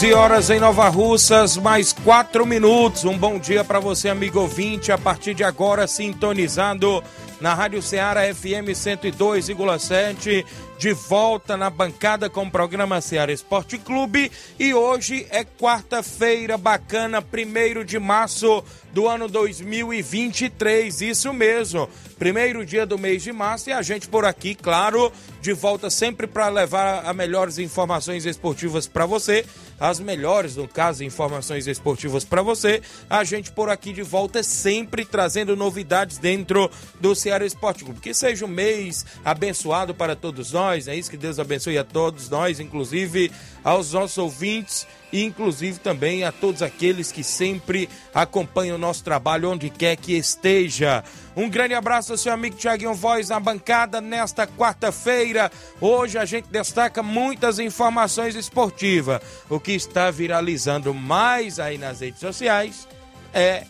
11 horas em Nova Russas, mais 4 minutos. Um bom dia para você, amigo ouvinte. A partir de agora, sintonizado na Rádio Ceará FM 102,7 de volta na bancada com o programa Ceará Esporte Clube e hoje é quarta-feira bacana, primeiro de março do ano 2023, isso mesmo, primeiro dia do mês de março e a gente por aqui, claro, de volta sempre para levar as melhores informações esportivas para você, as melhores, no caso, informações esportivas para você, a gente por aqui de volta sempre trazendo novidades dentro do Ceará Esporte Clube, que seja um mês abençoado para todos nós. É isso? Que Deus abençoe a todos nós, inclusive aos nossos ouvintes e inclusive também a todos aqueles que sempre acompanham o nosso trabalho onde quer que esteja. Um grande abraço ao seu amigo Tiaguinho Voz na bancada nesta quarta-feira. Hoje a gente destaca muitas informações esportivas. O que está viralizando mais aí nas redes sociais é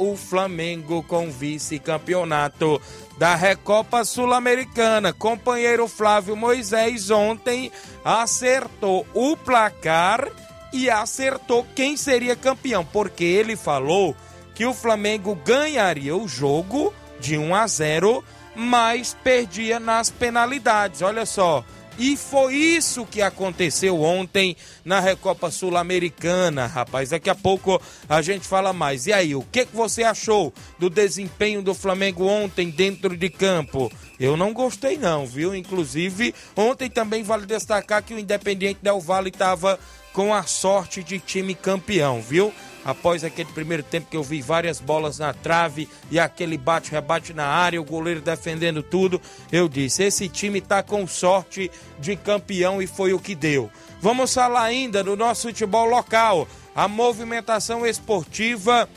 o Flamengo com vice-campeonato da Recopa Sul-Americana. Companheiro Flávio Moisés ontem acertou o placar e acertou quem seria campeão, porque ele falou que o Flamengo ganharia o jogo de 1 a 0, mas perdia nas penalidades. Olha só, e foi isso que aconteceu ontem na Recopa Sul-Americana, rapaz. Daqui a pouco a gente fala mais. E aí, o que, você achou do desempenho do Flamengo ontem dentro de campo? Eu não gostei não, viu? Inclusive, ontem também vale destacar que o Independiente Del Valle estava com a sorte de time campeão, viu? Após aquele primeiro tempo que eu vi várias bolas na trave e aquele bate-rebate na área, o goleiro defendendo tudo, eu disse: esse time tá com sorte de campeão e foi o que deu. Vamos falar ainda do nosso futebol local, a movimentação esportiva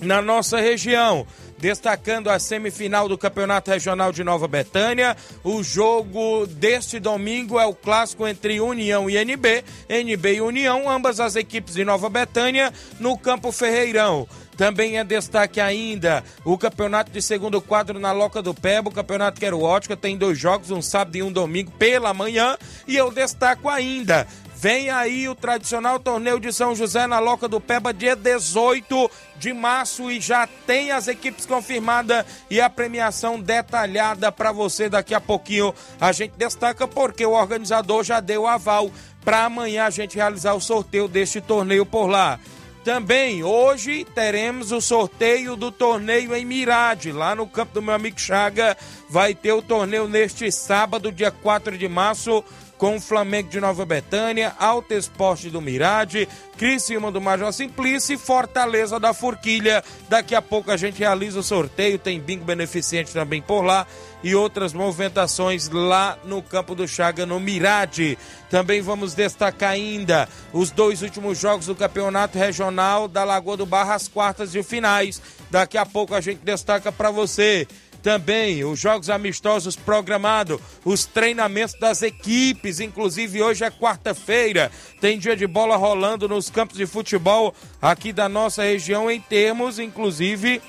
na nossa região destacando a semifinal do Campeonato Regional de Nova Betânia. O jogo deste domingo é o clássico entre União e NB, NB e União, ambas as equipes de Nova Betânia, no Campo Ferreirão. Também é destaque ainda o campeonato de segundo quadro na Loca do Pebo, o campeonato Quero Ótica, tem dois jogos, um sábado e um domingo pela manhã. E eu destaco ainda Vem aí o tradicional torneio de São José na Loca do Peba, dia 18 de março, e já tem as equipes confirmadas e a premiação detalhada para você daqui a pouquinho. A gente destaca porque o organizador já deu aval para amanhã a gente realizar o sorteio deste torneio por lá. Também hoje teremos o sorteio do torneio em Mirade, lá no campo do meu amigo Chaga. Vai ter o torneio neste sábado, dia 4 de março com o Flamengo de Nova Betânia, Alto Esporte do Mirade, Criciúma do Major Simplício e Fortaleza da Forquilha. Daqui a pouco a gente realiza o sorteio, tem bingo beneficente também por lá e outras movimentações lá no Campo do Chaga, no Mirade. Também vamos destacar ainda os dois últimos jogos do Campeonato Regional da Lagoa do Barra, as quartas e finais. Daqui a pouco a gente destaca para você também os jogos amistosos programados, os treinamentos das equipes, inclusive hoje é quarta-feira, tem dia de bola rolando nos campos de futebol aqui da nossa região em termos, inclusive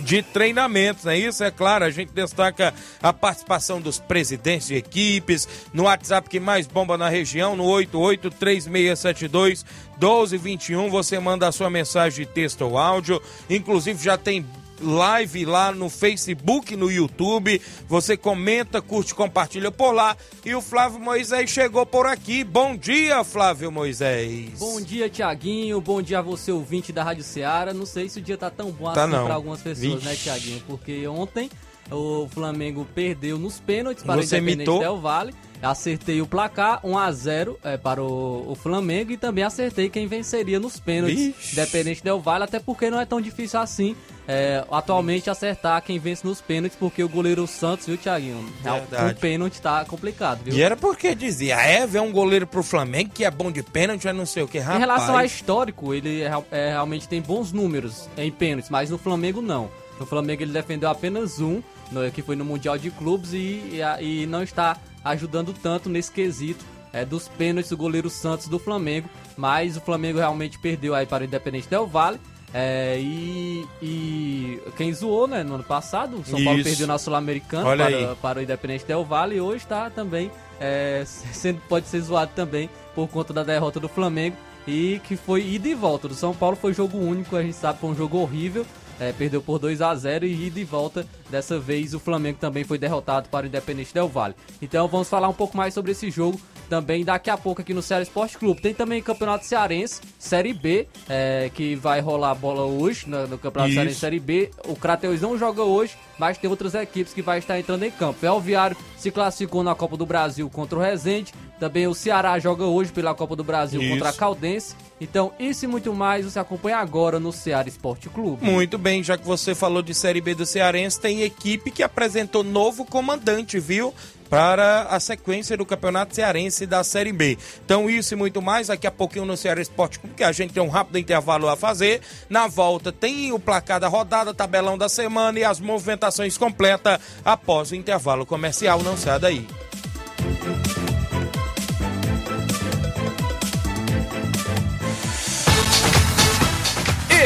de treinamentos, é isso? É claro, a gente destaca a participação dos presidentes de equipes, no WhatsApp que mais bomba na região, no 883672 1221, você manda a sua mensagem de texto ou áudio, inclusive já tem live lá no Facebook, no YouTube. Você comenta, curte, compartilha por lá. E o Flávio Moisés chegou por aqui. Bom dia, Flávio Moisés. Bom dia, Tiaguinho. Bom dia a você, ouvinte da Rádio Ceará. Não sei se o dia tá tão bom Tá assim para algumas pessoas, Vixe. né, Tiaguinho? Porque ontem o Flamengo perdeu nos pênaltis para Você o Independente imitou? Del Valle. Acertei o placar 1 a 0 é, para o, o Flamengo e também acertei quem venceria nos pênaltis. Vixe. Independente Del Valle, até porque não é tão difícil assim é, atualmente acertar quem vence nos pênaltis, porque o goleiro Santos, viu, Tiaguinho? Verdade. O pênalti tá complicado, viu? E era porque dizia, é, vem um goleiro pro Flamengo que é bom de pênalti, é não sei o que, rapaz. Em relação a histórico, ele é- é, realmente tem bons números em pênaltis, mas no Flamengo não. No Flamengo ele defendeu apenas um, no- que foi no Mundial de Clubes, e, e, e não está ajudando tanto nesse quesito é, dos pênaltis do goleiro Santos do Flamengo. Mas o Flamengo realmente perdeu aí para o Independente Del Valle. É, e, e quem zoou, né, no ano passado, o São Paulo Isso. perdeu na Sul-Americana para, para o Independente Del Valle e hoje está também é, sendo, pode ser zoado também por conta da derrota do Flamengo e que foi ida e volta. Do São Paulo foi jogo único, a gente sabe que foi um jogo horrível. É, perdeu por 2 a 0 e ida e volta. Dessa vez o Flamengo também foi derrotado para o Independente Del Valle. Então vamos falar um pouco mais sobre esse jogo também daqui a pouco aqui no Ceará Esporte Clube. Tem também Campeonato Cearense, Série B, é, que vai rolar a bola hoje no, no Campeonato Isso. Cearense Série B. O Crateus não joga hoje, mas tem outras equipes que vai estar entrando em campo. Ferroviário se classificou na Copa do Brasil contra o Resende. Também o Ceará joga hoje pela Copa do Brasil Isso. contra a Caldense. Então, isso e muito mais você acompanha agora no Ceará Esporte Clube. Muito bem, já que você falou de Série B do Cearense, tem equipe que apresentou novo comandante, viu? Para a sequência do Campeonato Cearense da Série B. Então, isso e muito mais, daqui a pouquinho no Ceará Esporte Clube, que a gente tem um rápido intervalo a fazer. Na volta tem o placar da rodada, tabelão da semana e as movimentações completas após o intervalo comercial. Não saia daí.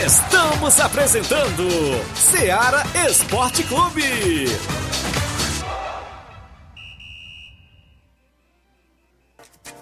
Estamos apresentando Seara Esporte Clube.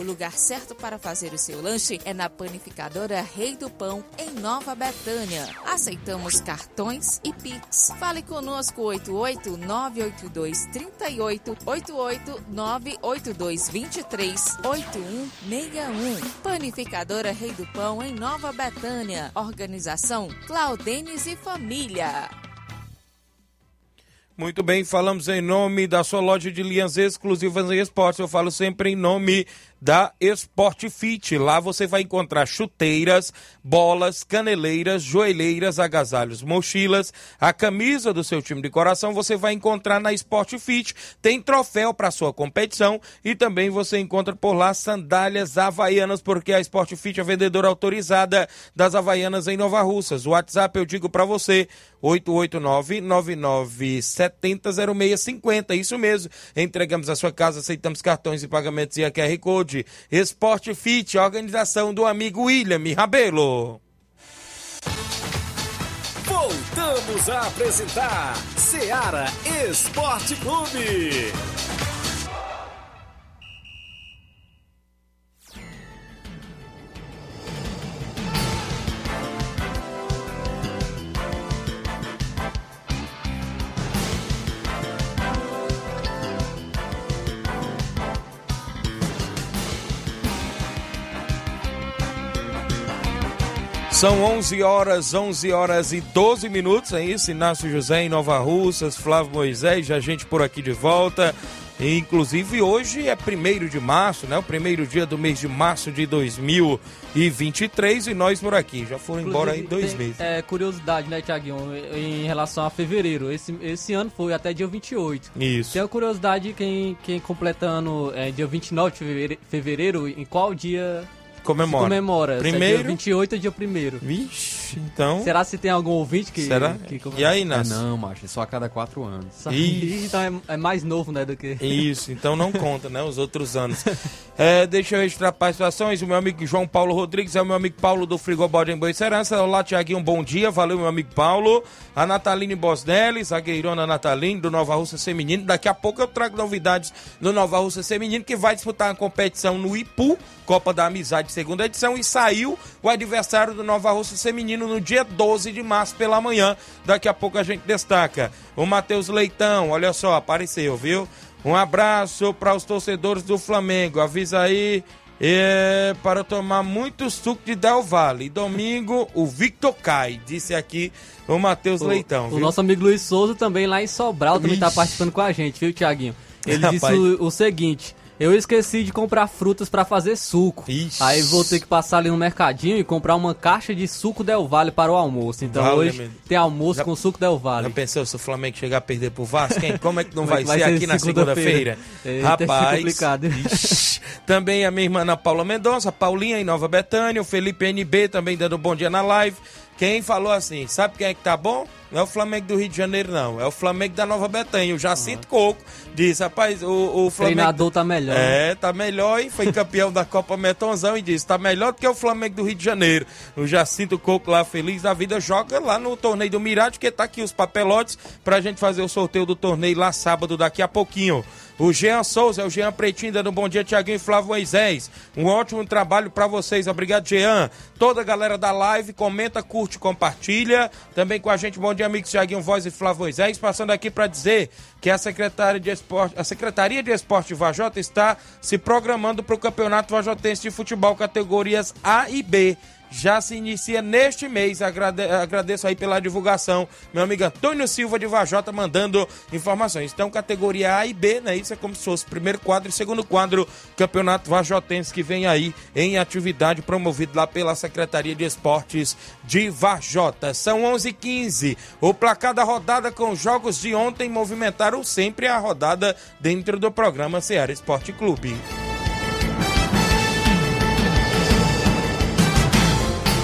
O lugar certo para fazer o seu lanche é na Panificadora Rei do Pão, em Nova Betânia. Aceitamos cartões e Pix. Fale conosco 88 982 38 88 982 23 8161. Panificadora Rei do Pão, em Nova Betânia. Organização Claudenes e Família. Muito bem, falamos em nome da sua loja de linhas exclusivas em esportes. Eu falo sempre em nome da Sport Fit. Lá você vai encontrar chuteiras, bolas, caneleiras, joelheiras, agasalhos, mochilas, a camisa do seu time de coração você vai encontrar na Sport Fit. Tem troféu para sua competição e também você encontra por lá sandálias havaianas, porque a Sport Fit é vendedora autorizada das havaianas em Nova Russas. O WhatsApp eu digo para você, 889-9970-0650. Isso mesmo. Entregamos a sua casa, aceitamos cartões e pagamentos e a QR Code. Esporte Fit, organização do amigo William Rabelo. Voltamos a apresentar Seara Esporte Clube. São 11 horas, 11 horas e 12 minutos, é isso? Inácio José em Nova Russas, Flávio Moisés, já gente por aqui de volta. E, inclusive hoje é primeiro de março, né? O primeiro dia do mês de março de 2023 e nós por aqui. Já foram embora aí dois tem, meses. É, curiosidade, né, Tiaguinho, em relação a fevereiro. Esse, esse ano foi até dia 28. Isso. Tem a curiosidade, quem, quem completa ano é dia 29 de fevereiro em qual dia Comemora. se comemora? Se Primeiro. É dia 28 ou dia 1 Vixe. Ixi, então. Será se tem algum ouvinte que. Será? que- E aí, É, Inácio? não, macho, é só a cada quatro anos. Só- Ih. Então é, é mais novo, né, do que. Isso, então não conta, né? Os outros anos. É, deixa eu registrar participações. O meu amigo João Paulo Rodrigues é o meu amigo Paulo do Frigobode em Boa Serança. Olá, Tiaguinho, um bom dia. Valeu, meu amigo Paulo. A Nataline Bosnelli, zagueirona Nataline, do Nova Russa Feminino. Daqui a pouco eu trago novidades do Nova Russa Feminino, que vai disputar uma competição no Ipu, Copa da Amizade, segunda edição, e saiu o adversário do Nova Russa Feminino no dia 12 de março pela manhã. Daqui a pouco a gente destaca. O Matheus Leitão, olha só, apareceu, viu? Um abraço para os torcedores do Flamengo. Avisa aí é, para tomar muito suco de Del Valle. E domingo, o Victor Cai, disse aqui o Matheus Leitão. O viu? nosso amigo Luiz Souza também lá em Sobral também tá Ixi. participando com a gente, viu, Tiaguinho? Ele disse Rapaz. o, o seguinte: eu esqueci de comprar frutas pra fazer suco. Ixi. Aí vou ter que passar ali no mercadinho e comprar uma caixa de suco Del Valle para o almoço. Então Vale, hoje tem almoço Já- com suco Del Já Valle. pensou se o Flamengo chegar a perder pro Vasco, hein? Como é que não é vai, vai ser ser aqui na segunda-feira? Eita, isso é também a minha irmã Ana Paula Mendonça, Paulinha em Nova Betânia, o Felipe NB também dando um bom dia na live. Quem falou assim, sabe quem é que tá bom? Não é o Flamengo do Rio de Janeiro, não. É o Flamengo da Nova Betânia. O Jacinto Coco disse, rapaz, o, o O Flamengo... treinador tá melhor. né? É, tá melhor e foi campeão da Copa Metonzão e disse, tá melhor do que o Flamengo do Rio de Janeiro. O Jacinto Coco lá, feliz da vida, joga lá no torneio do Mirade, que tá aqui os papelotes pra gente fazer o sorteio do torneio lá sábado, daqui a pouquinho. O Jean Souza, é o Jean Pretinho, dando um bom dia, Tiaguinho e Flávio Moisés. Um ótimo trabalho pra vocês, obrigado, Jean. Toda a galera da live, comenta, curte, compartilha. Também com a gente, bom dia, amigos Tiaguinho Voz e Flávio Moisés. Passando aqui pra dizer que a Secretaria de Esporte, a Secretaria de Esporte Vajota está se programando para o Campeonato Vajotense de Futebol categorias A e B. Já se inicia neste mês. Agrade- agradeço aí pela divulgação. Meu amigo Antônio Silva de Vajota mandando informações. Então, categoria A e B, né? Isso é como se fosse primeiro quadro e segundo quadro. Campeonato Vajotense que vem aí em atividade promovido lá pela Secretaria de Esportes de Vajota. São 11h15. O placar da rodada com os jogos de ontem movimentaram sempre a rodada dentro do programa Ceará Esporte Clube.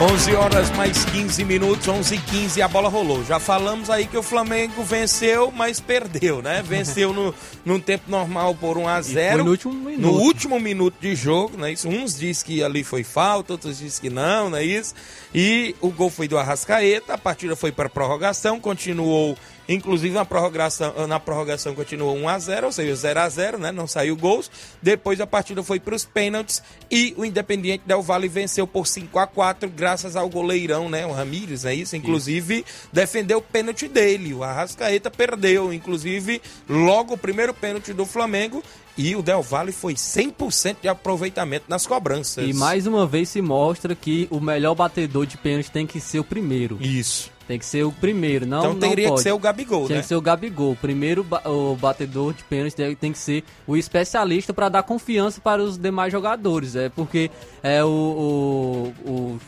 11 horas mais 15 minutos, 11 e 15 a bola rolou. Já falamos aí que o Flamengo venceu, mas perdeu, né? Venceu no, num tempo normal por 1 a 0 foi no último minuto. No último minuto de jogo, né? Isso, uns dizem que ali foi falta, outros dizem que não, não é isso? E o gol foi do Arrascaeta, a partida foi para prorrogação, continuou Inclusive na prorrogação, na prorrogação continuou 1 a 0, ou seja, 0 a 0, né? Não saiu gols. Depois a partida foi para os pênaltis e o Independiente Del Valle venceu por 5 a 4 graças ao goleirão, né? O Ramírez, é isso? Inclusive defendeu o pênalti dele. O Arrascaeta perdeu, inclusive logo o primeiro pênalti do Flamengo e o Del Valle foi 100% de aproveitamento nas cobranças. E mais uma vez se mostra que o melhor batedor de pênalti tem que ser o primeiro. Isso. Tem que ser o primeiro, não Então não teria pode. que ser o Gabigol, Tem né? que ser o Gabigol. O primeiro ba- o batedor de pênalti tem que ser o especialista para dar confiança para os demais jogadores. É porque é, o, o, o,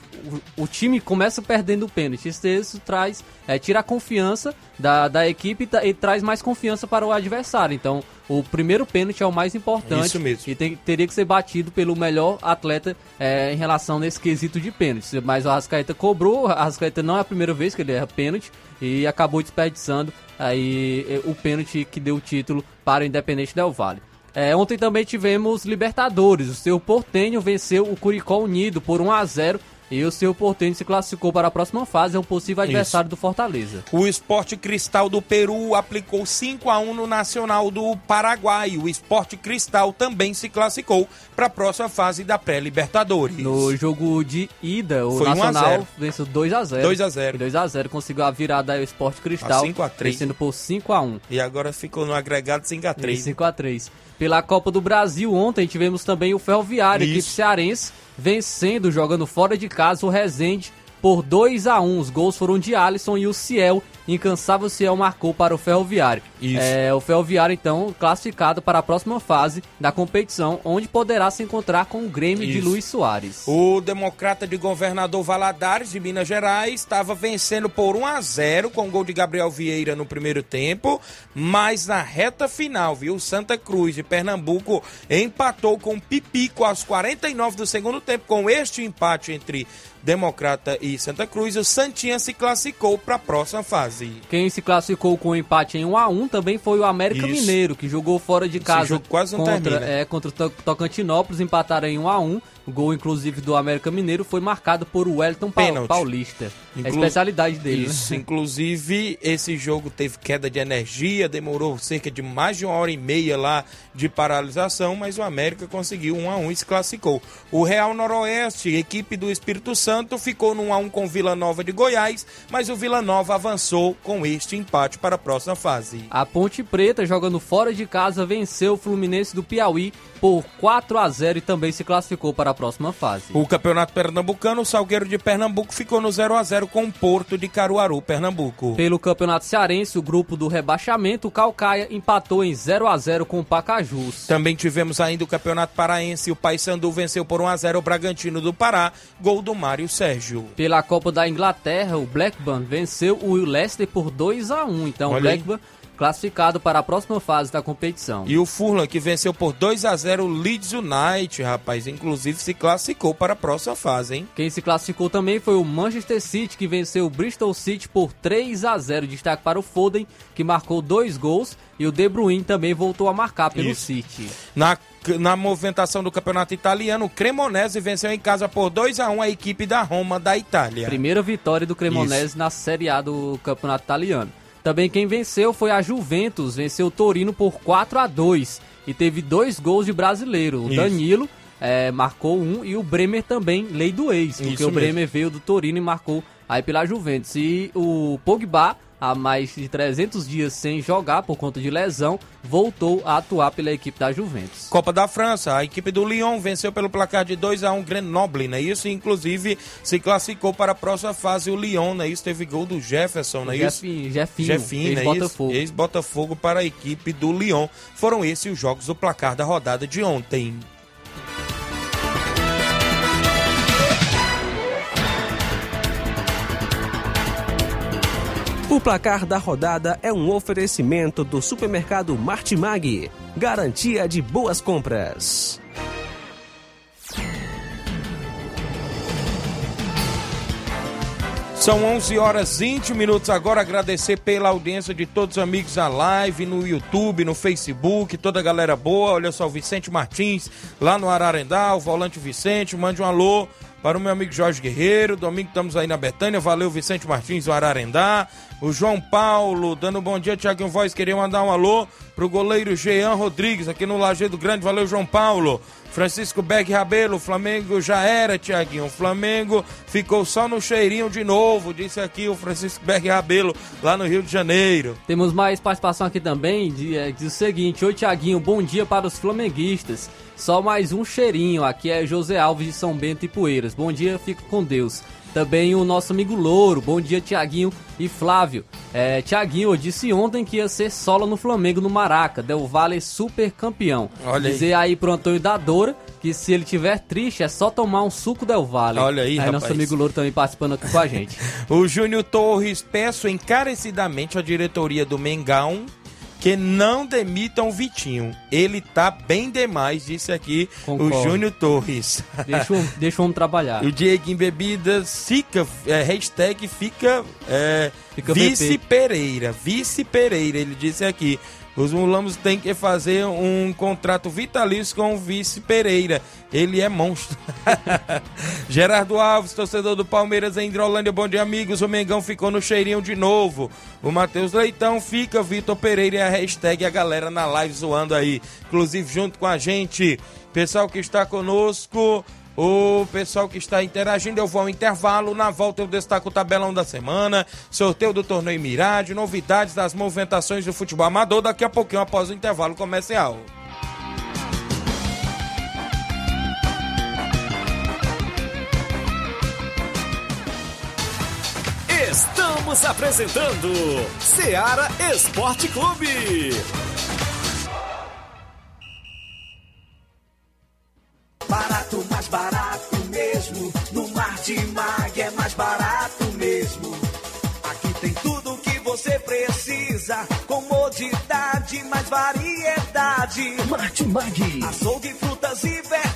o- o time começa perdendo o pênalti. Isso, isso traz, é, tira a confiança da, da equipe e, tra- e traz mais confiança para o adversário. Então, o primeiro pênalti é o mais importante. Isso mesmo. E tem- teria que ser batido pelo melhor atleta é, em relação nesse quesito de pênalti. Mas o Arrascaeta cobrou, o Arrascaeta não é a primeira vez que ele erra pênalti e acabou desperdiçando aí eh, o pênalti que deu o título para o Independente Del Valle. É, ontem também tivemos Libertadores. O seu Portenho venceu o Curicó Unido por 1 a 0 e o seu Portenho se classificou para a próxima fase, é um possível adversário do Fortaleza. O Esporte Cristal do Peru aplicou 5 a 1 no Nacional do Paraguai. O Esporte Cristal também se classificou para a próxima fase da pré-Libertadores. No jogo de ida, o Foi 1 a Nacional 0. venceu 2 a 0 2 a 0. 2 a 0 conseguiu a virada aí o Esporte Cristal, A 5 a 3. vencendo por 5 a 1 E agora ficou no agregado 5 a 3. 5 a 3 Pela Copa do Brasil, ontem tivemos também o Ferroviário, Isso. equipe cearense, vencendo, jogando fora de casa o Resende por 2 a 1 Os gols foram de Alisson e o Ciel. Incansável Ciel marcou para o Ferroviário. Isso. É, o Ferroviário, então, classificado para a próxima fase da competição, onde poderá se encontrar com o Grêmio de Isso. Luiz Soares. O democrata de governador Valadares, de Minas Gerais, estava vencendo por 1 a 0 com o gol de Gabriel Vieira no primeiro tempo, mas na reta final, viu? Santa Cruz de Pernambuco empatou com Pipico aos 49 do segundo tempo. Com este empate entre Democrata e Santa Cruz, o Santinha se classificou para a próxima fase. Quem se classificou com o empate em 1 a 1 também foi o América Isso. Mineiro, que jogou fora de casa quase não contra, termina. é, contra o To- Tocantinópolis, empataram em 1 a 1 O gol, inclusive, do América Mineiro foi marcado por Wellington Pênalti. Paulista. É a Inclu- especialidade dele. né? Isso, inclusive esse jogo teve queda de energia, demorou cerca de mais de uma hora e meia lá de paralisação, mas o América conseguiu 1 a 1 e se classificou. O Real Noroeste, equipe do Espírito Santo, ficou no 1 a 1 com o Vila Nova de Goiás, mas o Vila Nova avançou com este empate para a próxima fase. A Ponte Preta, jogando fora de casa, venceu o Fluminense do Piauí por 4 a 0 e também se classificou para a próxima fase. O Campeonato Pernambucano, o Salgueiro de Pernambuco ficou no 0 a 0 com o Porto de Caruaru, Pernambuco. Pelo Campeonato Cearense, o grupo do rebaixamento, o Calcaia empatou em 0 a 0 com o Pacajus. Também tivemos ainda o Campeonato Paraense, o Paysandu venceu por 1 a 0 o Bragantino do Pará, gol do Mário Sérgio. Pela Copa da Inglaterra, o Blackburn venceu o Leicester por 2 a 1 Então, Olha o aí. Classificado para a próxima fase da competição. E o Furlan, que venceu por 2 a 0 o Leeds United, rapaz. Inclusive se classificou para a próxima fase, hein? Quem se classificou também foi o Manchester City, que venceu o Bristol City por 3 a 0 Destaque para o Foden, que marcou dois gols, e o De Bruyne também voltou a marcar pelo Isso. City. Na, na movimentação do campeonato italiano, o Cremonese venceu em casa por 2 a 1 a equipe da Roma da Itália. Primeira vitória do Cremonese na Série A do Campeonato Italiano. Também quem venceu foi a Juventus, venceu o Torino por 4 a 2 e teve dois gols de brasileiro. O Isso. Danilo eh, marcou um e o Bremer também, lei do ex, porque Isso o mesmo. Bremer veio do Torino e marcou aí pela Juventus. E o Pogba, há mais de 300 dias sem jogar por conta de lesão, voltou a atuar pela equipe da Juventus. Copa da França, a equipe do Lyon venceu pelo placar de 2 a 1 Grenoble, né? Isso, inclusive, se classificou para a próxima fase o Lyon, né? Isso teve gol do Jefferson, né? Isso. Jefinho, Jefinho, Jefinho, né? ex-Botafogo. Isso, Ex-Botafogo para a equipe do Lyon. Foram esses os jogos do placar da rodada de ontem. O placar da rodada é um oferecimento do supermercado Martimag. Garantia de boas compras. São 11 horas 20 minutos agora. Agradecer pela audiência de todos os amigos da live, no YouTube, no Facebook, toda a galera boa. Olha só, o Vicente Martins, lá no Ararendá, o volante Vicente, mande um alô para o meu amigo Jorge Guerreiro. Domingo estamos aí na Betânia. Valeu, Vicente Martins, do Ararendá. O João Paulo, dando um bom dia, Tiaguinho Voz. Queria mandar um alô pro goleiro Jean Rodrigues, aqui no Lajeado Grande. Valeu, João Paulo. Francisco Beck Rabelo, o Flamengo já era, Tiaguinho. O Flamengo ficou só no cheirinho de novo, disse aqui o Francisco Beck Rabelo, lá no Rio de Janeiro. Temos mais participação aqui também, é, diz o seguinte, Oi Tiaguinho, bom dia para os flamenguistas. Só mais um cheirinho, aqui é José Alves de São Bento e Poeiras. Bom dia, fico com Deus. Também o nosso amigo Louro, bom dia Tiaguinho e Flávio. É, Tiaguinho, eu disse ontem que ia ser solo no Flamengo no Maraca, Del Valle super campeão. Olha aí. Dizer aí pro Antônio da Dora que se ele tiver triste é só tomar um suco Del Valle. Olha aí, Aí nosso rapaz. amigo Louro também participando aqui com a gente. O Júnior Torres, peço encarecidamente à diretoria do Mengão que não demitam o Vitinho. Ele tá bem demais, disse aqui Concordo. o Júnior Torres. Deixa deixa o homem trabalhar. O Diego em Bebidas fica, é, hashtag fica, é, Fica Vice VP. Pereira, Vice Pereira, ele disse aqui. Os mulamos têm que fazer um contrato vitalício com o Vice Pereira. Ele é monstro. Gerardo Alves, torcedor do Palmeiras em Hidrolândia. Bom dia, amigos. O Mengão ficou no cheirinho de novo. O Matheus Leitão fica, Vitor Pereira e a hashtag a galera na live zoando aí. Inclusive junto com a gente. Pessoal que está conosco. O pessoal que está interagindo, eu vou ao intervalo. Na volta eu destaco o tabelão da semana, sorteio do torneio Mirade, novidades das movimentações do futebol amador. Daqui a pouquinho, após o intervalo comercial. Estamos apresentando Seara Esporte Clube. Mais variedade. Martimag. Açougue, frutas e verduras.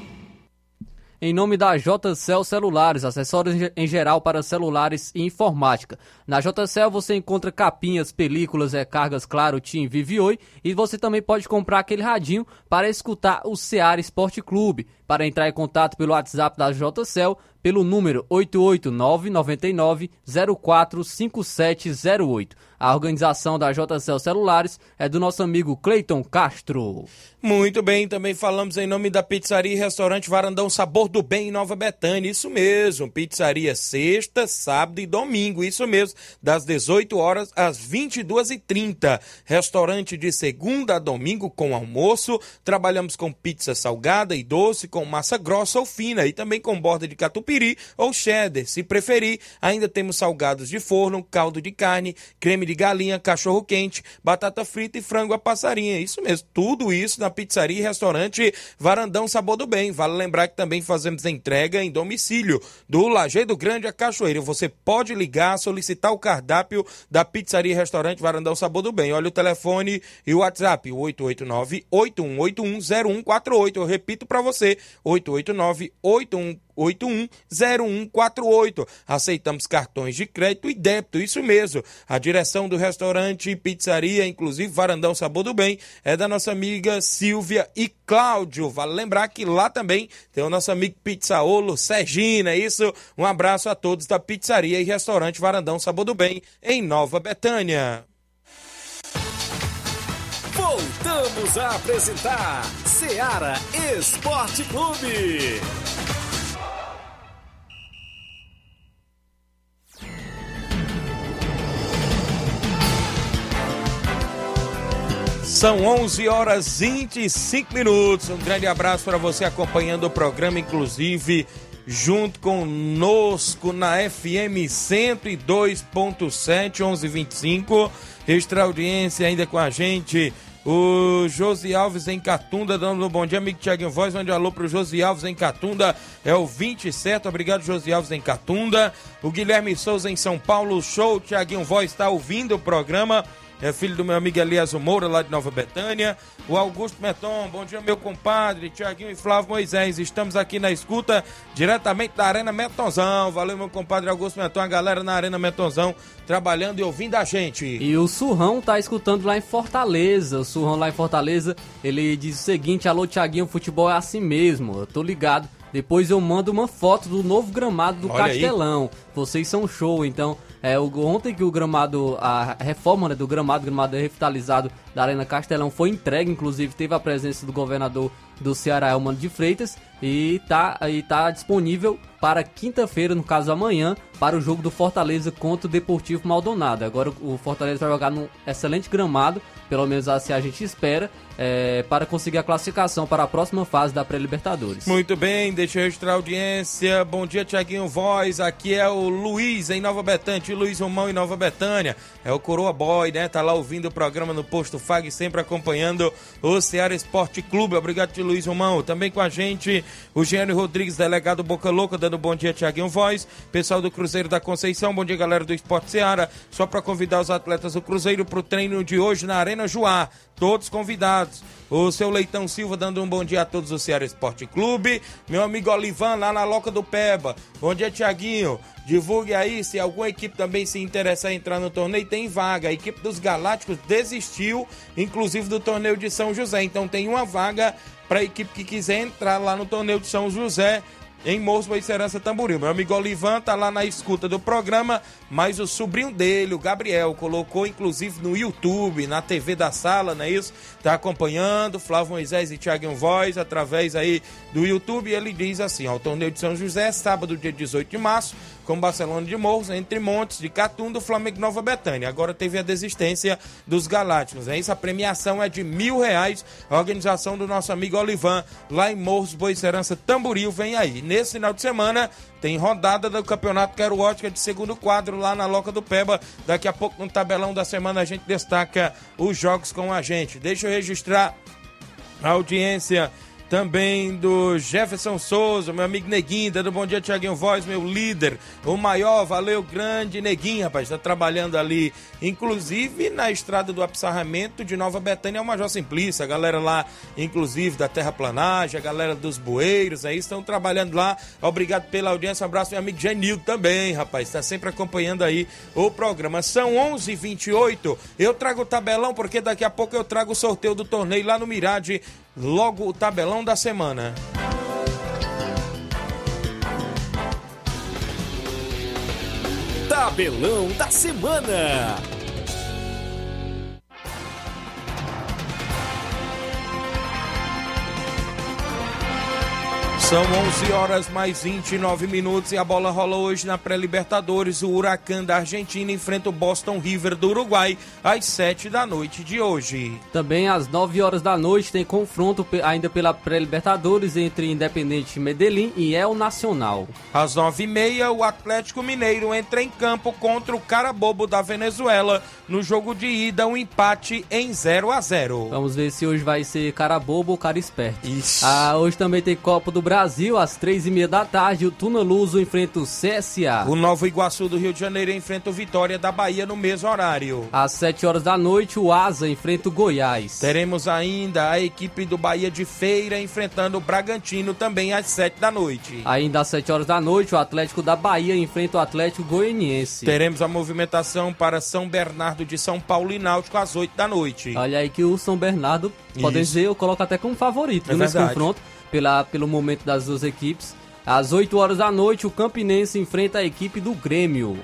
Em nome da JCL Celulares, acessórios em geral para celulares e informática. Na JCL você encontra capinhas, películas, recargas, claro, TIM, Vivi Oi e você também pode comprar aquele radinho para escutar o Seara Esporte Clube. Para entrar em contato pelo WhatsApp da JCL, pelo número 88999045708. A organização da JCL Celulares é do nosso amigo Cleiton Castro. Muito bem, também falamos em nome da pizzaria e restaurante Varandão Sabor do Bem em Nova Betânia. Isso mesmo, pizzaria sexta, sábado e domingo. Isso mesmo, das 18 horas às 22h30. Restaurante de segunda a domingo com almoço. Trabalhamos com pizza salgada e doce, com massa grossa ou fina e também com borda de catupiry ou cheddar. Se preferir, ainda temos salgados de forno, caldo de carne, creme de galinha, cachorro quente, batata frita e frango a passarinha. Isso mesmo, tudo isso na pizzaria e restaurante Varandão Sabor do Bem. Vale lembrar que também fazemos entrega em domicílio do Lajeado Grande a Cachoeira. Você pode ligar, solicitar o cardápio da pizzaria e restaurante Varandão Sabor do Bem. Olha o telefone e o WhatsApp, 889-8181-0148. Eu repito para você, 889-8181. 810148. Aceitamos cartões de crédito e débito, isso mesmo. A direção do restaurante e pizzaria, inclusive Varandão Sabor do Bem, é da nossa amiga Silvia e Cláudio. Vale lembrar que lá também tem o nosso amigo Pizzaolo, Sergina, é isso? Um abraço a todos da pizzaria e restaurante Varandão Sabor do Bem, em Nova Betânia. Voltamos a apresentar Seara Esporte Clube. São 11 horas 25 minutos. Um grande abraço para você acompanhando o programa, inclusive junto conosco na FM 102.7, 1125. Extra audiência ainda com a gente. O Josi Alves em Catunda, dando um bom dia, amigo Tiaguinho Voz, mande um alô pro Josi Alves em Catunda, é o 27, obrigado Josi Alves em Catunda. O Guilherme Souza em São Paulo, show, Tiaguinho Voz está ouvindo o programa, é filho do meu amigo Elias Moura, lá de Nova Betânia. O Augusto Meton, bom dia, meu compadre, Tiaguinho e Flávio Moisés. Estamos aqui na escuta, diretamente da Arena Metonzão. Valeu, meu compadre Augusto Meton, a galera na Arena Metonzão, trabalhando e ouvindo a gente. E o Surrão tá escutando lá em Fortaleza. O Surrão lá em Fortaleza, ele diz o seguinte: Alô, Tiaguinho, futebol é assim mesmo. Eu tô ligado. Depois eu mando uma foto do novo gramado do Olha aí. Vocês são show, então. É, o- ontem que o gramado, a reforma né, do gramado, gramado revitalizado da Arena Castelão foi entregue, inclusive teve a presença do governador do Ceará, Elmano de Freitas, e tá, e tá disponível para quinta-feira, no caso amanhã, para o jogo do Fortaleza contra o Deportivo Maldonado. Agora o Fortaleza vai jogar num excelente gramado, pelo menos assim a gente espera, é, para conseguir a classificação para a próxima fase da pré-Libertadores. Muito bem, deixa eu registrar a audiência. Bom dia, Tiaguinho Voz. Aqui é o Luiz em Nova Betânia, Luiz Romão em Nova Betânia. É o Coroa Boy, né? Tá lá ouvindo o programa no Posto Fag, sempre acompanhando o Ceará Esporte Clube. Obrigado, tio Luiz Romão. Também com a gente, o Gênio Rodrigues, delegado Boca Louca, dando bom dia, Tiaguinho Voz. Pessoal do Cruzeiro da Conceição, bom dia, galera do Esporte Ceará. Só para convidar os atletas do Cruzeiro pro treino de hoje na Arena Joá. Todos convidados. O seu Leitão Silva dando um bom dia a todos do Ceará Esporte Clube. Meu amigo Olivan lá na Loca do Peba. Bom dia, Tiaguinho. Divulgue aí se alguma equipe também se interessar em entrar no torneio, tem vaga. A equipe dos Galácticos desistiu, inclusive do torneio de São José. Então tem uma vaga para a equipe que quiser entrar lá no torneio de São José. em Morros Boicerança Tamboril. Meu amigo Olivan tá lá na escuta do programa, mas o sobrinho dele, o Gabriel, colocou inclusive no YouTube, na TV da sala, não é isso? Tá acompanhando, Flávio Moisés e Thiago Voz, através aí do YouTube, e ele diz assim, ó, o torneio de São José, sábado, dia 18 de março, com Barcelona de Morros, entre Montes de Catum, do Flamengo Nova Betânia. Agora teve a desistência dos Galácticos, é isso? A premiação é de mil reais, a organização do nosso amigo Olivan, lá em Morros, Boicerança, Tamboril, vem aí. Nesse final de semana, tem rodada do Campeonato Quero Ótica de segundo quadro lá na Loca do Peba. Daqui a pouco no tabelão da semana a gente destaca os jogos com a gente. Deixa eu registrar a audiência também do Jefferson Souza, meu amigo Neguinho, dando bom dia, Tiaguinho Voz, meu líder, o maior, valeu, grande Neguinho, rapaz, está trabalhando ali, inclusive na estrada do Apsarramento de Nova Betânia, é o Major Simplício, a galera lá, inclusive da Terraplanagem, a galera dos Bueiros, aí estão trabalhando lá, obrigado pela audiência, um abraço, meu amigo Genildo também, rapaz, está sempre acompanhando aí o programa, são 11 h 28 eu trago o tabelão, porque daqui a pouco eu trago o sorteio do torneio lá no Mirade, logo o tabelão da semana. Tabelão da semana. São 11 horas mais 29 minutos e a bola rola hoje na pré-Libertadores. O Huracan da Argentina enfrenta o Boston River do Uruguai às 7 da noite de hoje. Também às 9 horas da noite tem confronto ainda pela pré-Libertadores entre Independente Medellín e El Nacional. Às 9h30, o Atlético Mineiro entra em campo contra o Carabobo da Venezuela no jogo de ida, um empate em 0 a 0 Vamos ver se hoje vai ser cara bobo ou cara esperto. Ah, hoje também tem Copa do Brasil, às 3h30 da tarde. O Tuna Luso enfrenta o CSA. O Nova Iguaçu do Rio de Janeiro enfrenta o Vitória da Bahia no mesmo horário. Às 7 horas da noite, o Asa enfrenta o Goiás. Teremos ainda a equipe do Bahia de Feira enfrentando o Bragantino também às 7 da noite. Ainda às 7 horas da noite, o Atlético da Bahia enfrenta o Atlético Goianiense. Teremos a movimentação para São Bernardo de São Paulo e Náutico às 8 da noite. Olha aí que o São Bernardo, podem dizer, eu coloco até como favorito É nesse confronto, pela, pelo momento das duas equipes. Às 8 horas da noite, o Campinense enfrenta a equipe do Grêmio.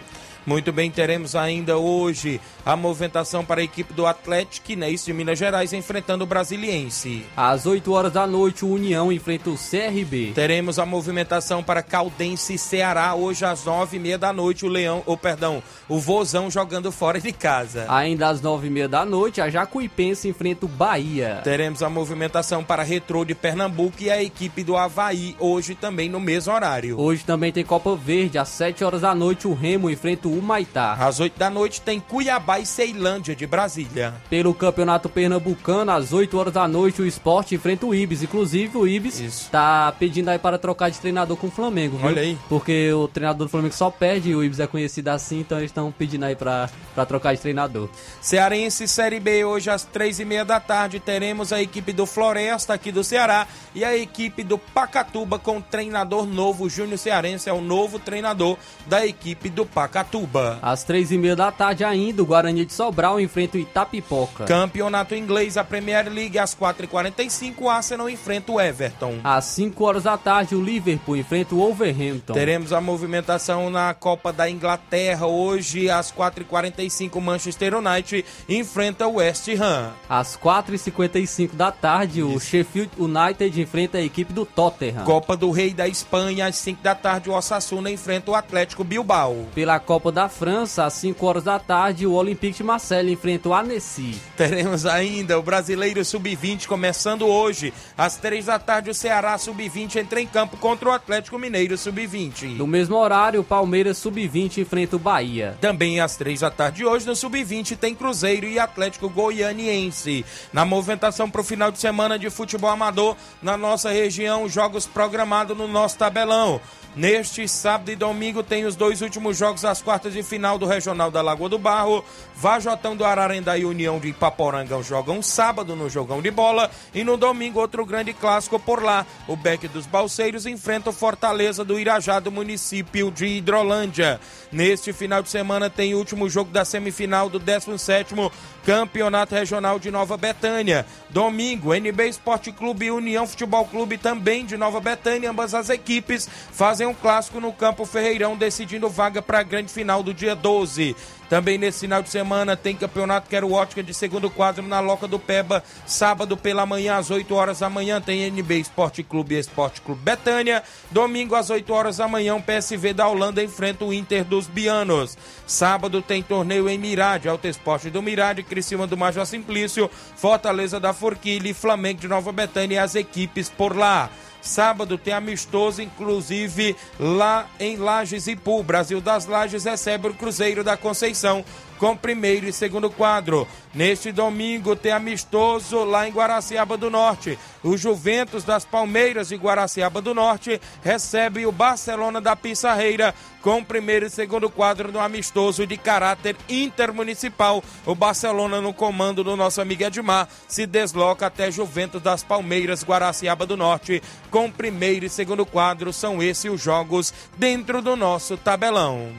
Muito bem, teremos ainda hoje a movimentação para a equipe do Atlético Inês de Minas Gerais enfrentando o Brasiliense. Às 8 horas da noite, o União enfrenta o CRB. Teremos a movimentação para Caldense e Ceará hoje às nove e meia da noite. O Leão, ou perdão, o Vozão jogando fora de casa. Ainda às 9 e meia da noite, a Jacuipense enfrenta o Bahia. Teremos a movimentação para Retrô de Pernambuco e a equipe do Havaí hoje também no mesmo horário. Hoje também tem Copa Verde, às 7 horas da noite, o Remo enfrenta o Humaitá. Às 8 da noite tem Cuiabá e Ceilândia de Brasília. Pelo Campeonato Pernambucano, às 8 horas da noite, o Esporte enfrenta o Ibis. Inclusive, o Ibis Isso. tá pedindo aí para trocar de treinador com o Flamengo, viu? Olha aí. Porque o treinador do Flamengo só perde e o Ibis é conhecido assim, então eles estão pedindo aí para trocar de treinador. Cearense Série B hoje às três e meia da tarde teremos a equipe do Floresta aqui do Ceará e a equipe do Pacatuba com o treinador novo, o Júnior Cearense é o novo treinador da equipe do Pacatuba. Às 3 e meia da tarde ainda, o Guarani de Sobral enfrenta o Itapipoca. Campeonato inglês, a Premier League às 4h45, o Arsenal enfrenta o Everton. Às 5 horas da tarde, o Liverpool enfrenta o Wolverhampton. Teremos a movimentação na Copa da Inglaterra hoje às 4h45, Manchester United enfrenta o West Ham. Às 4h55 da tarde, o Sheffield United enfrenta a equipe do Tottenham. Copa do Rei da Espanha às 5 da tarde, o Osasuna enfrenta o Atlético Bilbao. Pela Copa da França, às 5 horas da tarde, o Olympique de Marseille enfrenta o Annecy. Teremos ainda o Brasileiro Sub-20 começando hoje. Às 3 da tarde, o Ceará Sub-20 entra em campo contra o Atlético Mineiro Sub-20. No mesmo horário, o Palmeiras Sub-20 enfrenta o Bahia. Também às 3 da tarde de hoje, no Sub-20, tem Cruzeiro e Atlético Goianiense. Na movimentação para o final de semana de futebol amador, na nossa região, jogos programados no nosso tabelão. Neste sábado e domingo tem os dois últimos jogos das quartas de final do Regional da Lagoa do Barro. Vajotão do Ararendá e União de Ipaporanga jogam sábado no jogão de bola. E no domingo outro grande clássico por lá. O Beck dos Balseiros enfrenta o Fortaleza do Irajá do município de Hidrolândia. Neste final de semana tem o último jogo da semifinal do 17º Campeonato Regional de Nova Betânia. Domingo, NB Esporte Clube e União Futebol Clube também de Nova Betânia. Ambas as equipes fazem um clássico no Campo Ferreirão, decidindo vaga para a grande final do dia 12. Também nesse final de semana tem campeonato Quero Ótica de segundo quadro na Loca do Peba. Sábado pela manhã, às 8 horas da manhã, tem NB Esporte Clube e Esporte Clube Betânia. Domingo, às 8 horas da manhã, o PSV da Holanda enfrenta o Inter dos Bianos. Sábado tem torneio em Mirade, Alto Esporte do Mirade, Criciúma do Major Simplício, Fortaleza da Forquilha e Flamengo de Nova Betânia e as equipes por lá. Sábado tem amistoso, inclusive lá em Lages e Pool. Brasil das Lages recebe o Cruzeiro da Conceição com primeiro e segundo quadro. Neste domingo tem amistoso lá em Guaraciaba do Norte. O Juventus das Palmeiras de Guaraciaba do Norte recebe o Barcelona da Pissarreira com primeiro e segundo quadro no amistoso de caráter intermunicipal. O Barcelona, no comando do nosso amigo Edmar, se desloca até Juventus das Palmeiras, Guaraciaba do Norte, com primeiro e segundo quadro. São esses os jogos dentro do nosso tabelão.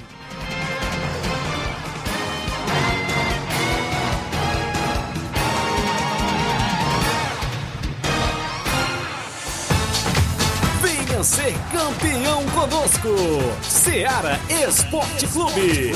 Venha ser campeão conosco. Seara Esporte Clube.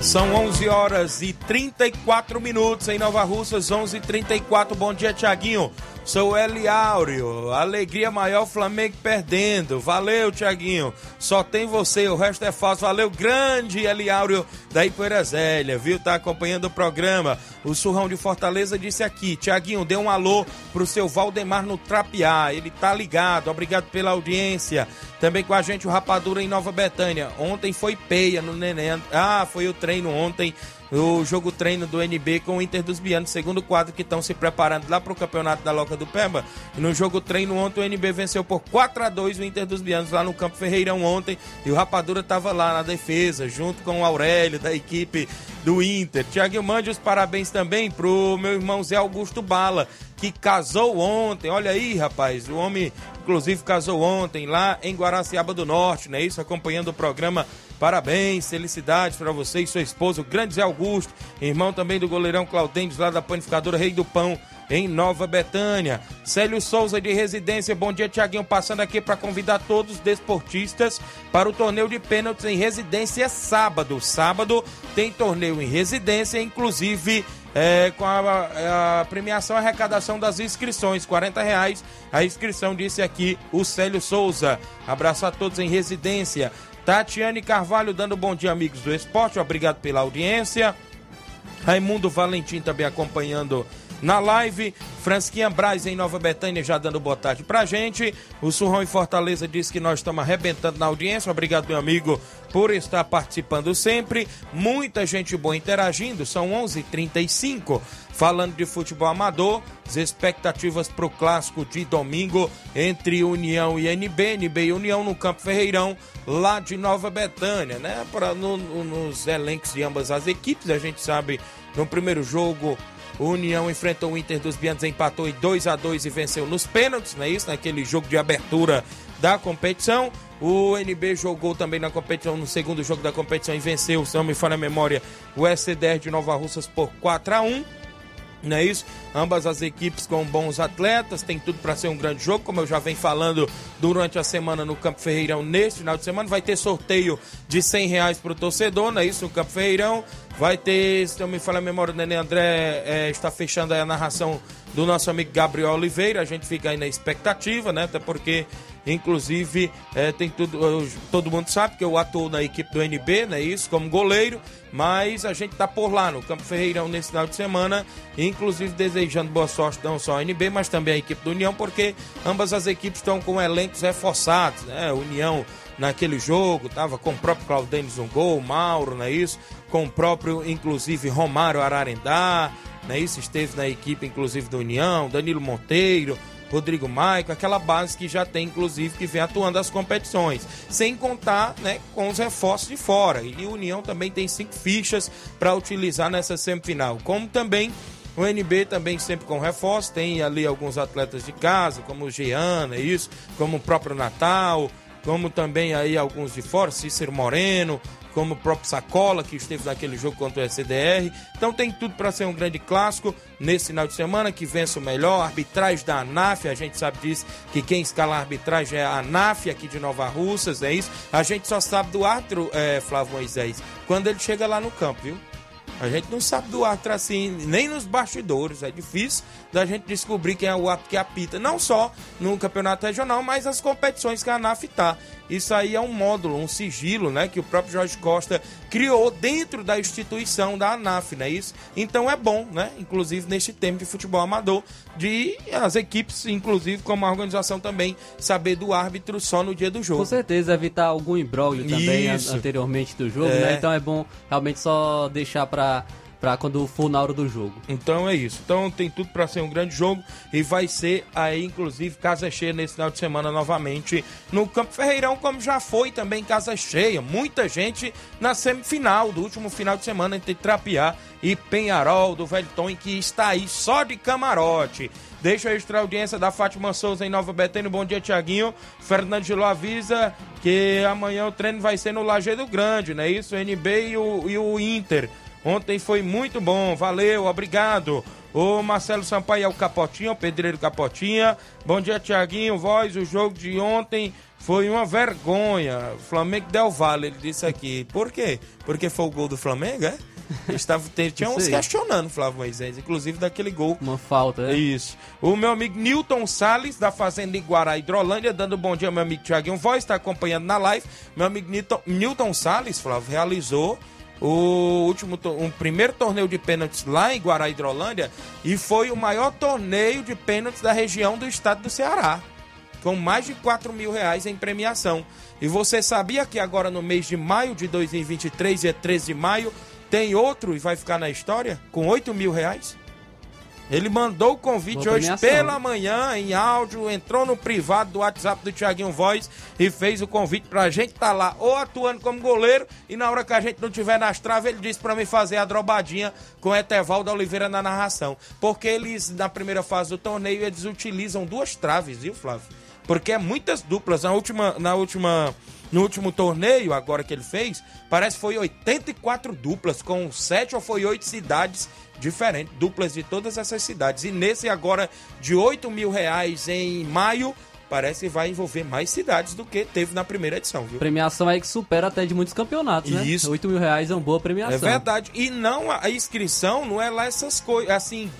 São 11 horas e 34 minutos em Nova Russas, 11 h 34 Bom dia, Tiaguinho. Sou Eli Áureo. Alegria maior, Flamengo perdendo. Valeu, Tiaguinho. Só tem você, o resto é falso. Valeu, grande Eli Áureo da Ipoeira Zélia, viu? Tá acompanhando o programa. O Surrão de Fortaleza disse aqui: Tiaguinho, dê um alô pro seu Valdemar no Trapiá. Ele tá ligado. Obrigado pela audiência. Também com a gente o Rapadura em Nova Betânia. Ontem foi peia no Neném. Ah, foi o treino ontem o jogo treino do NB com o Inter dos Bianos, segundo quadro que estão se preparando lá para o campeonato da Loca do Pemba. E no jogo treino ontem o NB venceu por 4 a 2 o Inter dos Bianos lá no Campo Ferreirão ontem e o Rapadura estava lá na defesa, junto com o Aurélio da equipe do Inter. Tiago, mande os parabéns também pro meu irmão Zé Augusto Bala, que casou ontem. Olha aí, rapaz, o homem inclusive casou ontem lá em Guaraciaba do Norte, não é isso? Acompanhando o programa Parabéns, felicidades para você e sua esposa, o grande Zé Augusto, irmão também do goleirão Claudentes, lá da panificadora Rei do Pão, em Nova Betânia. Célio Souza de Residência, bom dia, Tiaguinho, passando aqui para convidar todos os desportistas para o torneio de pênaltis em residência sábado. Sábado tem torneio em residência, inclusive é, com a, a, premiação arrecadação das inscrições, 40 reais a inscrição, disse aqui o Célio Souza. Abraço a todos em residência. Tatiane Carvalho dando bom dia, amigos do esporte. Obrigado pela audiência. Raimundo Valentim também acompanhando na live. Fransquinha Braz em Nova Betânia já dando boa tarde pra gente. O Surrão em Fortaleza diz que nós estamos arrebentando na audiência. Obrigado, meu amigo, por estar participando sempre. Muita gente boa interagindo. São 11:35 h 35 Falando de futebol amador, as expectativas para o clássico de domingo entre União e NB, NB e União no Campo Ferreirão, lá de Nova Betânia, né? Pra, no, no, nos elencos de ambas as equipes, a gente sabe no primeiro jogo o União enfrentou o Inter dos Bianos, empatou em 2 a 2 e venceu nos pênaltis, não é isso? Naquele jogo de abertura da competição. O NB jogou também na competição, no segundo jogo da competição, e venceu, se não me falha a memória, o SCDR de Nova Russas por 4 a 1 não é isso? Ambas as equipes com bons atletas, tem tudo para ser um grande jogo, como eu já venho falando durante a semana no Campo Ferreirão. Neste final de semana vai ter sorteio de 100 reais para o torcedor, não é isso? No Campo Ferreirão. Vai ter, se eu me falar a memória, o Nenê André é, está fechando a narração do nosso amigo Gabriel Oliveira. A gente fica aí na expectativa, né? Até porque Inclusive, é, tem tudo, todo mundo sabe que eu atuo na equipe do NB, né? Isso, como goleiro. Mas a gente tá por lá no Campo Ferreirão nesse final de semana, inclusive desejando boa sorte não só ao NB, mas também à equipe do União, porque ambas as equipes estão com elencos reforçados, né? União naquele jogo, tava com o próprio Claudênis no gol, Mauro, não é isso? Com o próprio, inclusive, Romário Ararendá, não é isso? Esteve na equipe, inclusive, do União, Danilo Monteiro, Rodrigo Maico, aquela base que já tem, inclusive, que vem atuando as competições. Sem contar né, com os reforços de fora. E o União também tem cinco fichas para utilizar nessa semifinal. Como também o NB também sempre com reforço, tem ali alguns atletas de casa, como o Jean, é isso, como o próprio Natal, como também aí alguns de fora, Cícero Moreno, como o próprio Sacola, que esteve naquele jogo contra o SDR. Então tem tudo para ser um grande clássico nesse final de semana, que vença o melhor. Arbitragem da ANAF, a gente sabe disso, que quem escala a arbitragem é a ANAF aqui de Nova Russas, é isso? A gente só sabe do árbitro, é, Flávio Moisés, quando ele chega lá no campo, viu? A gente não sabe do árbitro assim, nem nos bastidores. É difícil da gente descobrir quem é o árbitro que apita, não só no campeonato regional, mas as competições que a ANAF está. Isso aí é um módulo, um sigilo, né, que o próprio Jorge Costa criou dentro da instituição da ANAF, né, isso? Então é bom, né, inclusive neste tempo de futebol amador, de as equipes, inclusive como a organização também, saber do árbitro só no dia do jogo. Com certeza, evitar algum imbróglio também Isso. anteriormente do jogo, É. né? Então é bom realmente só deixar pra, pra quando for na hora do jogo. Então é isso. Então tem tudo para ser um grande jogo e vai ser aí, inclusive, casa cheia nesse final de semana novamente no Campo Ferreirão, como já foi também casa cheia. Muita gente na semifinal do último final de semana entre Trapiá e Penharol do Velho Tom, que está aí só de camarote. Deixa registrar a audiência da Fátima Souza em Nova Betânia. Bom dia, Tiaguinho. Fernando Giló avisa que amanhã o treino vai ser no Lajeado Grande, não é isso? O NB e o, e o Inter. Ontem foi muito bom, valeu, obrigado. O Marcelo Sampaio é o Capotinha, o Pedreiro Capotinha. Bom dia, Tiaguinho. Voz, o jogo de ontem foi uma vergonha. Flamengo Del Valle, ele disse aqui. Por quê? Porque foi o gol do Flamengo, é? Estava, tinha uns questionando, Flávio Moisés, inclusive daquele gol. Uma falta, né? Isso. O meu amigo Newton Salles, da Fazenda Iguará, Hidrolândia, dando bom dia ao meu amigo Tiaguinho Voz, está acompanhando na live. Meu amigo Newton, Newton Salles, Flávio, realizou o último, um primeiro torneio de pênaltis lá em Guará, Hidrolândia, e foi o maior torneio de pênaltis da região do estado do Ceará com mais de 4 mil reais em premiação. E você sabia que agora no mês de maio de 2023, dia 13 de maio, tem outro e vai ficar na história com 8 mil reais? Ele mandou o convite Boa hoje pela manhã, em áudio, entrou no privado do WhatsApp do Tiaguinho Voz e fez o convite pra gente estar lá, ou atuando como goleiro, e na hora que a gente não tiver nas traves, ele disse pra mim fazer a drobadinha com Etevaldo Oliveira na narração. Porque eles, na primeira fase do torneio, eles utilizam duas traves, viu, Flávio? Porque é muitas duplas. Na última, na última, no último torneio, agora que ele fez, parece que foi 84 duplas, com sete ou foi oito cidades diferentes, duplas de todas essas cidades. E nesse agora de 8 mil reais em maio, parece que vai envolver mais cidades do que teve na primeira edição, viu? Premiação aí que supera até de muitos campeonatos, né? Isso. 8 mil reais é uma boa premiação. É verdade. E não, a inscrição não é lá essas coisas, assim,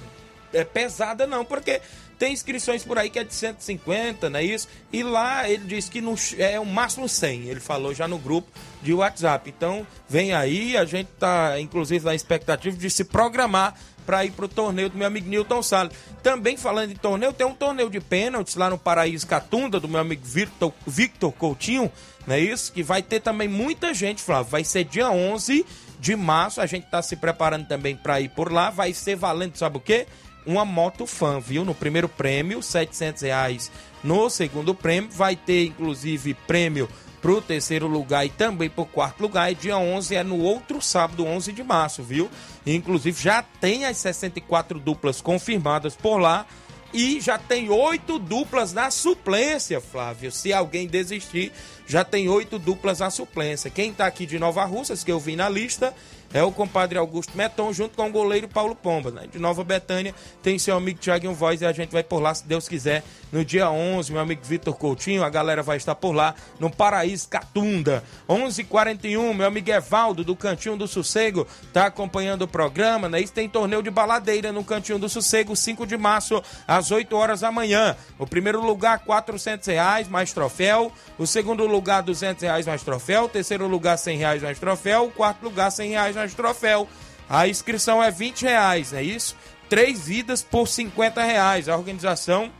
é pesada não, porque tem inscrições por aí que é de 150, não é isso? E lá ele diz que no, é o máximo 100, ele falou já no grupo de WhatsApp. Então, vem aí, a gente tá, inclusive, na expectativa de se programar para ir pro torneio do meu amigo Newton Salles. Também falando em torneio, tem um torneio de pênaltis lá no Paraíso Catunda, do meu amigo Victor, Victor Coutinho, não é isso? Que vai ter também muita gente, Flávio. Vai ser dia 11 de março, a gente tá se preparando também para ir por lá. Vai ser valendo, sabe o quê? Uma moto fã, viu? No primeiro prêmio, 700 reais. No segundo prêmio, vai ter inclusive prêmio pro terceiro lugar e também pro quarto lugar. E dia 11 é no outro sábado, 11 de março, viu? Inclusive já tem as 64 duplas confirmadas por lá. E já tem oito duplas na suplência, Flávio. Se alguém desistir, já tem oito duplas na suplência. Quem tá aqui de Nova Russas, que eu vi na lista, é o compadre Augusto Meton, junto com o goleiro Paulo Pomba, né? De Nova Betânia tem seu amigo Thiaguinho Voz e a gente vai por lá, se Deus quiser, no dia 11, meu amigo Vitor Coutinho, a galera vai estar por lá, no Paraíso Catunda. 11:41 h 41 meu amigo Evaldo, do Cantinho do Sossego, tá acompanhando o programa, né? Isso tem torneio de baladeira no Cantinho do Sossego, 5 de março, às 8 horas da manhã. O primeiro lugar, 400 reais, mais troféu. O segundo lugar, 200 reais, mais troféu. O terceiro lugar, 100 reais, mais troféu. O quarto lugar, 100 reais, mais troféu. A inscrição é 20 reais, é isso? Três vidas por 50 reais. A organização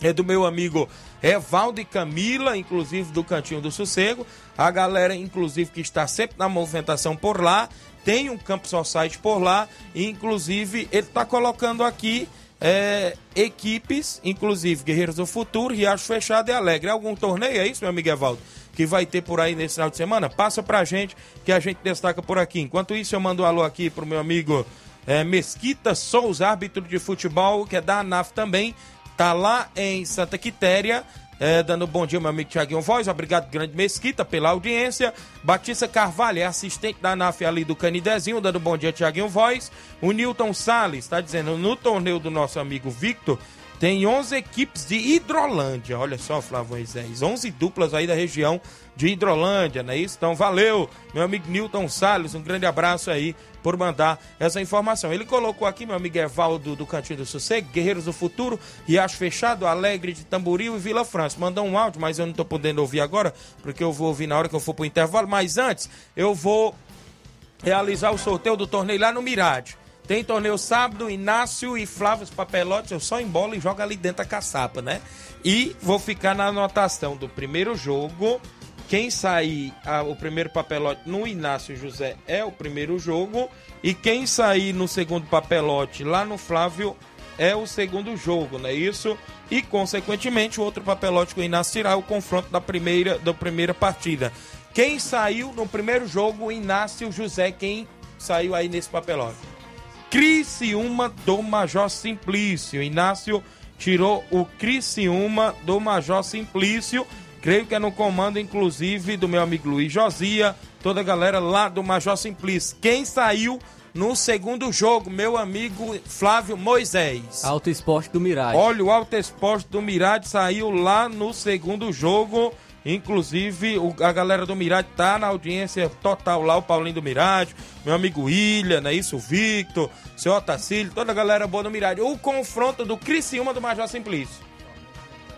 é do meu amigo Evaldo e Camila, inclusive do Cantinho do Sossego. A galera, inclusive, que está sempre na movimentação por lá. Tem um Campo Society por lá. E, inclusive, ele está colocando aqui é, equipes, inclusive Guerreiros do Futuro, Riacho Fechado e Alegre. Algum torneio, é isso, meu amigo Evaldo? Que vai ter por aí nesse final de semana? Passa pra gente que a gente destaca por aqui. Enquanto isso, eu mando um alô aqui pro meu amigo é, Mesquita Souza, árbitro de futebol, que é da ANAF também. Tá lá em Santa Quitéria. É, dando bom dia, meu amigo Tiaguinho Voz. Obrigado, Grande Mesquita, pela audiência. Batista Carvalho é assistente da ANAF ali do Canidezinho, dando bom dia, Tiaguinho Voz. O Newton Salles está dizendo: no torneio do nosso amigo Victor, tem 11 equipes de Hidrolândia. Olha só, Flávio Moisés. 11 duplas aí da região de Hidrolândia, não é isso? Então, valeu, meu amigo Newton Salles. Um grande abraço aí por mandar essa informação. Ele colocou aqui, meu amigo Evaldo do Cantinho do Sossego, Guerreiros do Futuro, Riacho Fechado, Alegre de Tamboril e Vila França. Mandou um áudio, mas eu não estou podendo ouvir agora, porque eu vou ouvir na hora que eu for pro intervalo. Mas antes, eu vou realizar o sorteio do torneio lá no Mirade. Tem torneio sábado, Inácio e Flávio Papelotes, eu só embola e joga ali dentro a caçapa, né? E vou ficar na anotação do primeiro jogo. Quem sair a, o primeiro papelote no Inácio José é o primeiro jogo. E quem sair no segundo papelote lá no Flávio é o segundo jogo, não é isso? E, consequentemente, o outro papelote que o Inácio tirar é o confronto da primeira, da primeira partida. Quem saiu no primeiro jogo, Inácio José, quem saiu aí nesse papelote? Criciúma do Major Simplício. Inácio tirou o Criciúma do Major Simplício. Creio que é no comando, inclusive, do meu amigo Luiz Josia, toda a galera lá do Major Simplício. Quem saiu no segundo jogo, meu amigo Flávio Moisés. Alto Esporte do Mirade. Olha, o Alto Esporte do Mirade saiu lá no segundo jogo. Inclusive, o- a galera do Mirade tá na audiência total lá, o Paulinho do Mirade, meu amigo não é isso? O Victor, seu Otacílio, toda a galera boa do Mirade. O confronto do Criciúma do Major Simplício.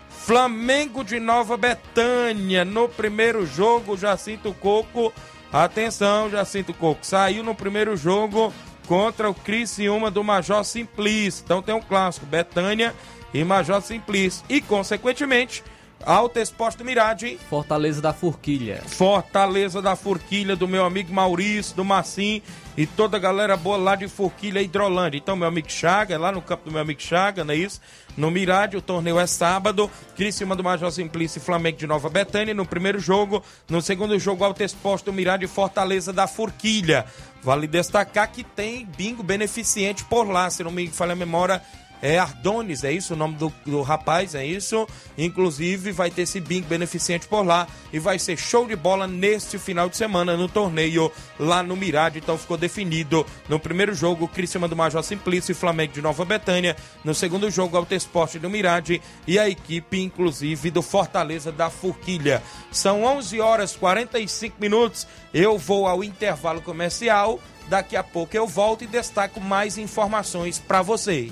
Flamengo de Nova Betânia. No primeiro jogo, Jacinto Coco. Atenção, Jacinto Coco. Saiu no primeiro jogo contra o Criciúma do Major Simplício. Então tem um clássico, Betânia e Major Simplício. E, consequentemente, Alto Esporte do Mirade. Fortaleza da Forquilha. Fortaleza da Forquilha, do meu amigo Maurício, do Massim e toda a galera boa lá de Forquilha e Hidrolândia. Então, meu amigo Chaga, é lá no campo do meu amigo Chaga, não é isso? No Mirade, o torneio é sábado. Criciúma do Major Simplício e Flamengo de Nova Betânia no primeiro jogo. No segundo jogo, Alto Exposto do Mirade e Fortaleza da Forquilha. Vale destacar que tem bingo beneficente por lá, se não me falha a memória. É Ardones, é isso o nome do, do rapaz, é isso. Inclusive vai ter esse bingo beneficente por lá e vai ser show de bola neste final de semana no torneio lá no Mirade. Então ficou definido no primeiro jogo Criciúma do Major Simplício e Flamengo de Nova Betânia. No segundo jogo Alto Esporte do Mirade e a equipe inclusive do Fortaleza da Forquilha. São 11 horas 45 minutos. Eu vou ao intervalo comercial. Daqui a pouco eu volto e destaco mais informações para você.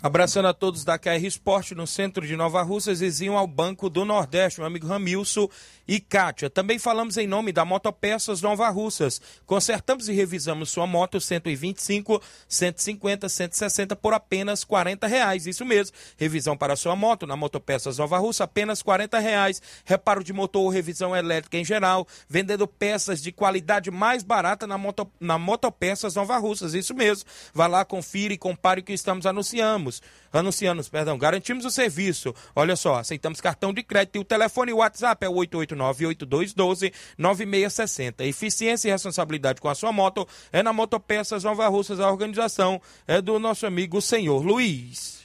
Abraçando a todos da KR Esporte no centro de Nova Russas, vizinho ao Banco do Nordeste, meu amigo Ramilson e Kátia. Também falamos em nome da Motopeças Nova Russas. Consertamos e revisamos sua moto 125, 150, 160 por apenas 40 reais. Isso mesmo. Revisão para sua moto na Motopeças Nova Russa, apenas 40 reais. Reparo de motor ou revisão elétrica em geral. Vendendo peças de qualidade mais barata na, moto, na Motopeças Nova Russas. Isso mesmo. Vá lá, confira e compare o que estamos anunciando anunciamos, anunciamos, perdão, garantimos o serviço. Olha só, aceitamos cartão de crédito e o telefone e o WhatsApp é 889-8212-9660. Eficiência e responsabilidade com a sua moto é na Motopeças Nova Russas. A organização é do nosso amigo senhor Luiz.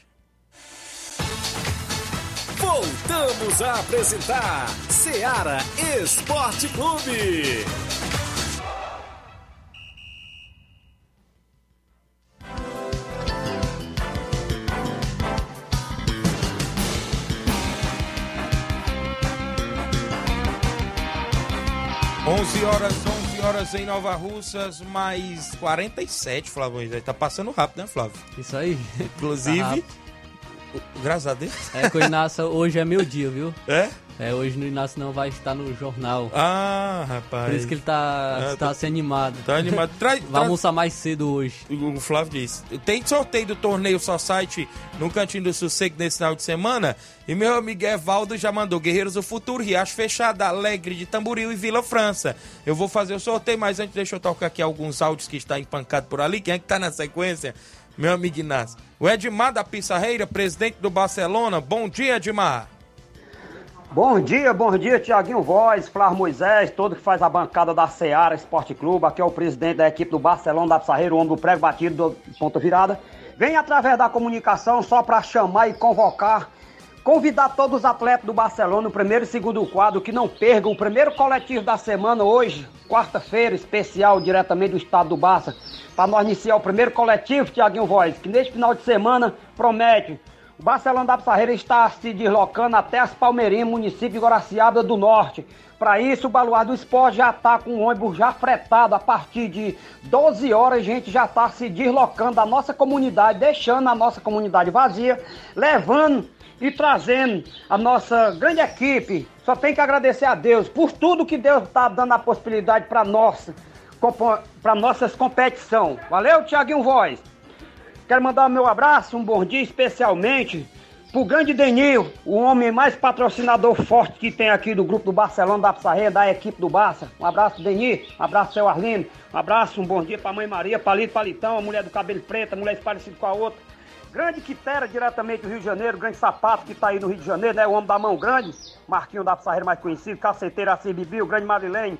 Voltamos a apresentar Seara Esporte Clube. 11 horas, 11 horas em Nova Russas, mais 47, Flávio. Tá passando rápido, né, Flávio? Isso aí. Inclusive, tá graças a Deus. É Inácio hoje é meu dia, viu? É? É, hoje no Inácio não vai estar no jornal. Ah, rapaz. Por isso que ele tá, é, tá, tá se animado. Tá animado. Tra... vai almoçar mais cedo hoje. O Flávio disse. Tem sorteio do torneio Society no Cantinho do Sossego nesse final de semana. E meu amigo Evaldo já mandou Guerreiros do Futuro, Riacho Fechada, Alegre de Tamboril e Vila França. Eu vou fazer o sorteio, mas antes deixa eu tocar aqui alguns áudios que está empancado por ali. Quem é que tá na sequência? Meu amigo Inácio. O Edmar da Pissarreira, presidente do Barcelona. Bom dia, Edmar. Bom dia, bom dia, Tiaguinho Voz, Flávio Moisés, todo que faz a bancada da Seara Esporte Clube. Aqui é o presidente da equipe do Barcelona da Pissarreira, o homem do prego batido do ponta virada. Vem através da comunicação só para chamar e convocar, convidar todos os atletas do Barcelona no primeiro e segundo quadro que não percam o primeiro coletivo da semana hoje, quarta-feira, especial diretamente do estado do Barça, para nós iniciar o primeiro coletivo, Tiaguinho Voz, que neste final de semana promete o Barcelona da Pissarreira está se deslocando até as Palmeirinhas, município de Guaraciaba do Norte. Para isso, o Baluar do Esporte já está com o ônibus já fretado. A partir de 12 horas, a gente já está se deslocando da nossa comunidade, deixando a nossa comunidade vazia, levando e trazendo a nossa grande equipe. Só tem que agradecer a Deus por tudo que Deus está dando a possibilidade para nossa, para nossas competição. Valeu, Tiaguinho Voz. Quero mandar meu abraço, um bom dia especialmente pro grande Denil, o homem mais patrocinador forte que tem aqui do grupo do Barcelona da Pissarreira, da equipe do Barça. Um abraço, Denil, um abraço, seu Arlindo, um abraço, um bom dia pra mãe Maria, Palito Palitão, a mulher do cabelo preto, a mulher parecida com a outra. Grande Quitera, diretamente do Rio de Janeiro, grande sapato que tá aí no Rio de Janeiro, né? O homem da mão grande, Marquinho da Pissarreira mais conhecido, caceteiro assim, Bibi, o grande Marilene,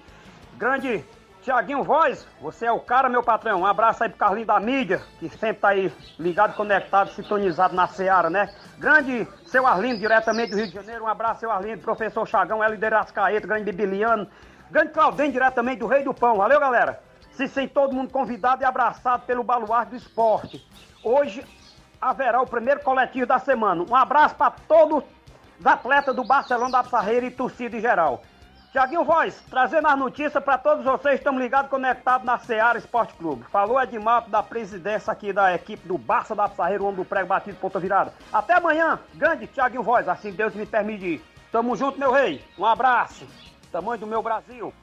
grande Tiaguinho Voz, você é o cara, meu patrão. Um abraço aí pro Carlinho da mídia, que sempre tá aí ligado, conectado, sintonizado na Seara, né? Grande seu Arlindo, diretamente do Rio de Janeiro. Um abraço, seu Arlindo, professor Chagão, L. Derascaeta, grande Bibiliano. Grande Claudem, diretamente do Rei do Pão. Valeu, galera. Se sente todo mundo convidado e abraçado pelo Baluarte do Esporte. Hoje haverá o primeiro coletivo da semana. Um abraço para todos os atletas do Barcelona da Pissarreira e torcida em geral. Tiaguinho Voz, trazendo as notícias para todos vocês, estamos ligados, conectados na Seara Esporte Clube. Falou Edmar da presidência aqui da equipe do Barça da Pissarreira, o homem do prego batido, ponta virada. Até amanhã, grande Tiaguinho Voz, assim Deus me permite. Tamo junto, meu rei. Um abraço. Tamanho do meu Brasil.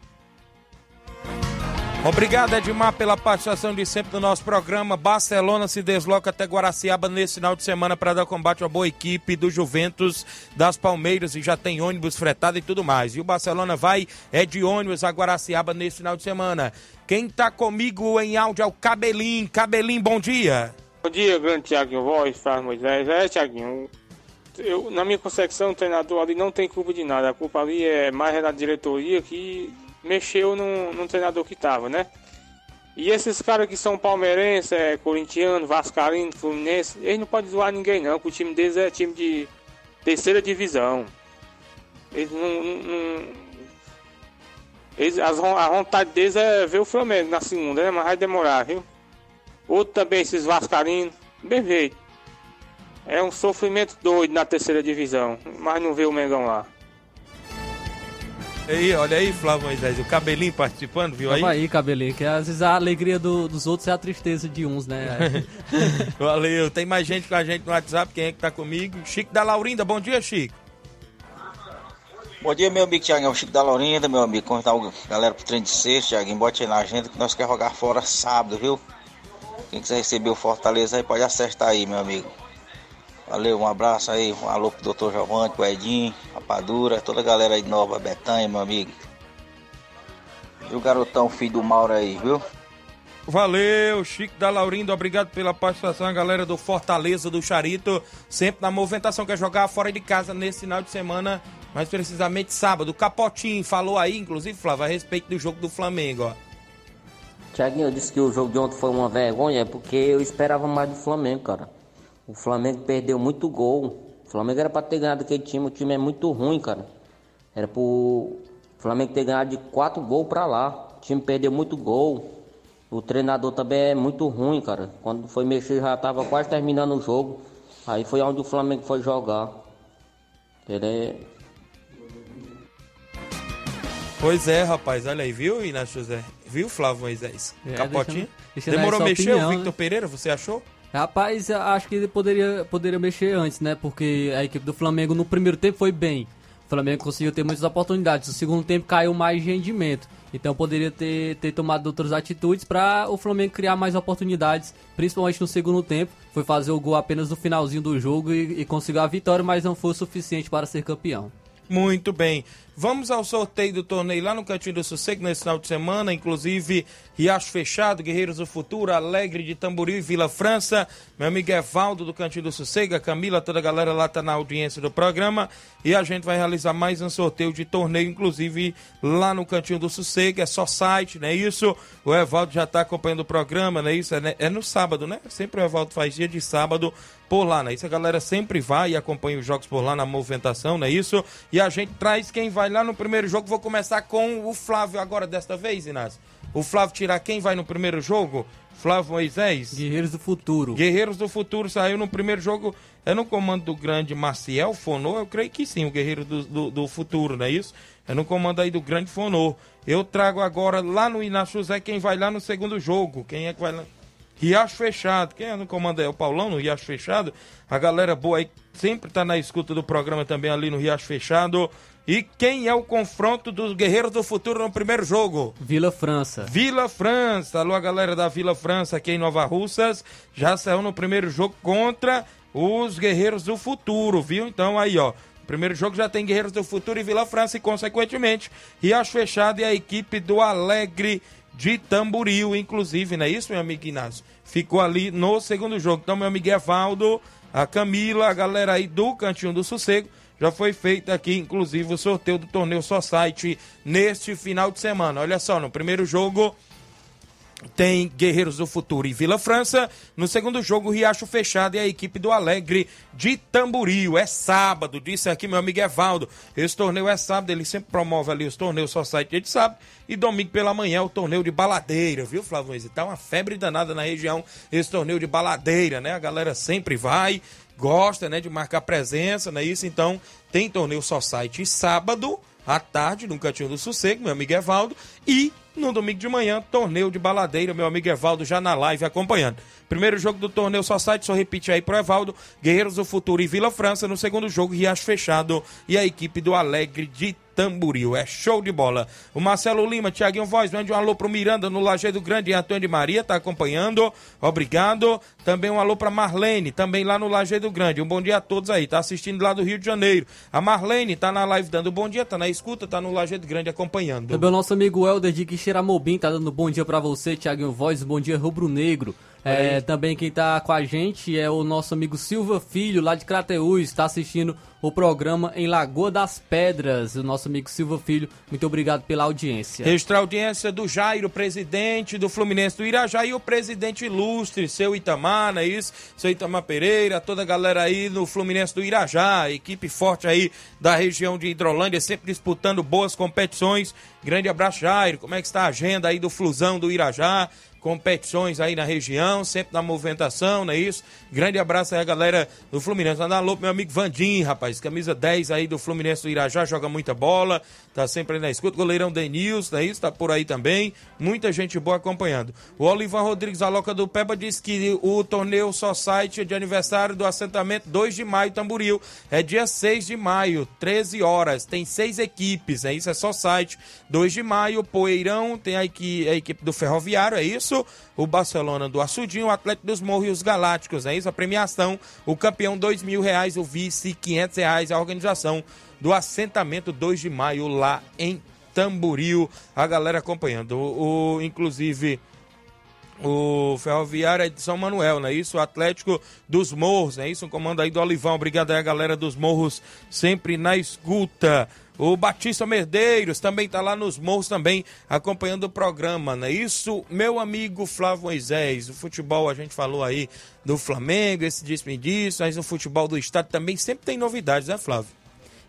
Obrigado, Edmar, pela participação de sempre no nosso programa. Barcelona se desloca até Guaraciaba nesse final de semana para dar combate à boa equipe do Juventus das Palmeiras e já tem ônibus fretado e tudo mais. E o Barcelona vai é de ônibus a Guaraciaba nesse final de semana. Quem tá comigo em áudio é o Cabelim. Cabelim, bom dia. Bom dia, grande Tiaguinho Voz, Faz Moisés. É, Tiaguinho, eu, na minha concepção, o treinador ali não tem culpa de nada. A culpa ali é mais da diretoria que mexeu no, no treinador que tava, né? E esses caras que são palmeirenses, é, corintiano, vascaíno, fluminense, eles não podem zoar ninguém não, porque o time deles é time de terceira divisão. Eles não... não, eles, a vontade deles é ver o Flamengo na segunda, né? Mas vai demorar, viu? Outro também, esses vascaínos, bem feito. É um sofrimento doido na terceira divisão, mas não vê o Mengão lá. Aí, olha aí, Flávio Moisés, o cabelinho participando, viu aí? Tava aí, cabelinho, que às vezes a alegria do- dos outros é a tristeza de uns, né? Valeu, tem mais gente com a gente no WhatsApp, quem é que tá comigo? Chico da Laurinda, bom dia, Chico. Bom dia, meu amigo Thiaguinho, Chico da Laurinda, meu amigo. Convidar a galera pro treino de sexta, Thiaguinho. Bote aí na agenda que nós queremos jogar fora sábado, viu? Quem quiser receber o Fortaleza aí pode acertar aí, meu amigo. Valeu, um abraço aí, um alô pro Dr. Giovanni, pro Edinho, Rapadura, toda a galera aí de Nova Betânia, meu amigo. E o garotão, filho do Mauro aí, viu? Valeu, Chico da Laurinda, obrigado pela participação, a galera do Fortaleza, do Charito, sempre na movimentação, quer jogar fora de casa nesse final de semana, mais precisamente sábado. Capotinho falou aí, inclusive, Flávio, a respeito do jogo do Flamengo, ó. Tiaguinho, eu disse que o jogo de ontem foi uma vergonha, é porque eu esperava mais do Flamengo, cara. O Flamengo perdeu muito gol. O Flamengo era pra ter ganhado aquele time, o time é muito ruim, cara. Era pro Flamengo ter ganhado de quatro gols pra lá. O time perdeu muito gol. O treinador também é muito ruim, cara. Quando foi mexer já tava quase terminando o jogo. Aí foi onde o Flamengo foi jogar. Ele é. Pois é, rapaz, olha aí, viu, Inácio José? Viu, Flávio Moisés? É, Capotinho? deixando- deixando aí Demorou a mexer opinião, o Victor né? Pereira, você achou? Rapaz, acho que ele poderia, poderia mexer antes, né? Porque a equipe do Flamengo no primeiro tempo foi bem. O Flamengo conseguiu ter muitas oportunidades. No segundo tempo caiu mais rendimento. Então poderia ter, ter tomado outras atitudes para o Flamengo criar mais oportunidades, principalmente no segundo tempo. Foi fazer o gol apenas no finalzinho do jogo e, e a vitória, mas não foi o suficiente para ser campeão. Muito bem. Vamos ao sorteio do torneio lá no Cantinho do Sossego nesse final de semana, inclusive Riacho Fechado, Guerreiros do Futuro, Alegre de Tamboril e Vila França. Meu amigo Evaldo do Cantinho do Sossego, a Camila, toda a galera lá tá na audiência do programa. E a gente vai realizar mais um sorteio de torneio, inclusive lá no Cantinho do Sossego. É só site, não é isso? O Evaldo já tá acompanhando o programa, não é isso? É, né? é no sábado, né? Sempre o Evaldo faz dia de sábado por lá, né? Isso a galera sempre vai e acompanha os jogos por lá na movimentação, não é isso? E a gente traz quem vai lá no primeiro jogo. Vou começar com o Flávio agora desta vez, Inácio. O Flávio tirar quem vai no primeiro jogo? Flávio Moisés. Guerreiros do Futuro. Guerreiros do Futuro saiu no primeiro jogo. É no comando do grande Maciel Fonô? Eu creio que sim, o Guerreiro do, do, do Futuro, não é isso? É no comando aí do grande Fonô. Eu trago agora lá no Inácio José quem vai lá no segundo jogo. Quem é que vai lá? Riacho Fechado. Quem é no comando é o Paulão no Riacho Fechado. A galera boa aí sempre tá na escuta do programa também ali no Riacho Fechado. E quem é o confronto dos Guerreiros do Futuro no primeiro jogo? Vila França. Vila França. Alô, a galera da Vila França aqui em Nova Russas. Já saiu no primeiro jogo contra os Guerreiros do Futuro, viu? Então aí, ó. Primeiro jogo já tem Guerreiros do Futuro e Vila França e, consequentemente, Riacho Fechado e a equipe do Alegre de Tamboril, inclusive, não é isso, meu amigo Inácio? Ficou ali no segundo jogo. Então, meu amigo Evaldo, a Camila, a galera aí do Cantinho do Sossego, já foi feito aqui, inclusive, o sorteio do torneio Site neste final de semana. Olha só, no primeiro jogo tem Guerreiros do Futuro e Vila França. No segundo jogo, Riacho Fechado e a equipe do Alegre de Tamboril. É sábado, disse aqui meu amigo Evaldo. Esse torneio é sábado, ele sempre promove ali os torneios só site de sábado. E domingo pela manhã, o torneio de baladeira, viu, Flávio? Tá uma febre danada na região, esse torneio de baladeira, né? A galera sempre vai, gosta, né, de marcar presença, não é isso? Então, tem torneio só site sábado à tarde, no Cantinho do Sossego, meu amigo Evaldo, e no domingo de manhã, torneio de baladeira, meu amigo Evaldo já na live acompanhando. Primeiro jogo do torneio só site, só repite aí pro Evaldo, Guerreiros do Futuro e Vila França. No segundo jogo, Riacho Fechado e a equipe do Alegre de Tamboril. É show de bola. O Marcelo Lima, Tiaguinho Voz, mande um alô pro Miranda no Lajeado Grande e Antônio de Maria, tá acompanhando. Obrigado. Também um alô pra Marlene, também lá no Lajeado Grande. Um bom dia a todos aí, tá assistindo lá do Rio de Janeiro. A Marlene tá na live dando bom dia, tá na escuta, tá no Lajeado Grande acompanhando. Também o nosso amigo Helder de Quixeramobim tá dando bom dia pra você, Tiaguinho Voz, bom dia rubro negro. É, também quem tá com a gente é o nosso amigo Silva Filho, lá de Crateús, está assistindo o programa em Lagoa das Pedras. O nosso amigo Silva Filho, muito obrigado pela audiência. Registrar a audiência do Jairo, presidente do Fluminense do Irajá e o presidente ilustre, seu Itamar, não é isso? Seu Itamar Pereira, toda a galera aí no Fluminense do Irajá, equipe forte aí da região de Hidrolândia, sempre disputando boas competições. Grande abraço, Jairo. Como é que está a agenda aí do Flusão do Irajá? Competições aí na região, sempre na movimentação, não é isso? Grande abraço aí a galera do Fluminense. Manda alô pro meu amigo Vandim, rapaz, camisa 10 aí do Fluminense do Irajá, joga muita bola, tá sempre aí na escuta. Goleirão Denils, não é isso? Tá por aí também. Muita gente boa acompanhando. O Olivan Rodrigues, a Loca do Peba, disse que o torneio só site de aniversário do assentamento 2 de maio, Tamboril. É dia 6 de maio, 13 horas. Tem seis equipes, é isso? É só site. 2 de maio, Poeirão, tem a equipe, a equipe do Ferroviário, é isso? O Barcelona do Açudinho, o Atlético dos Morros e os Galácticos, é isso? A premiação, o campeão dois mil reais, o vice quinhentos reais, a organização do assentamento 2 de maio lá em Tamboril. A galera acompanhando. O, o- inclusive o Ferroviário é de São Manuel, não é isso? O Atlético dos Morros, é isso? Um comando aí do Olivão. Obrigado aí galera dos Morros, sempre na escuta. O Batista Merdeiros também tá lá nos morros também acompanhando o programa, não é isso? Meu amigo Flávio Moisés, o futebol a gente falou aí do Flamengo, esse disse-me disso, mas o futebol do estado também sempre tem novidades, né Flávio?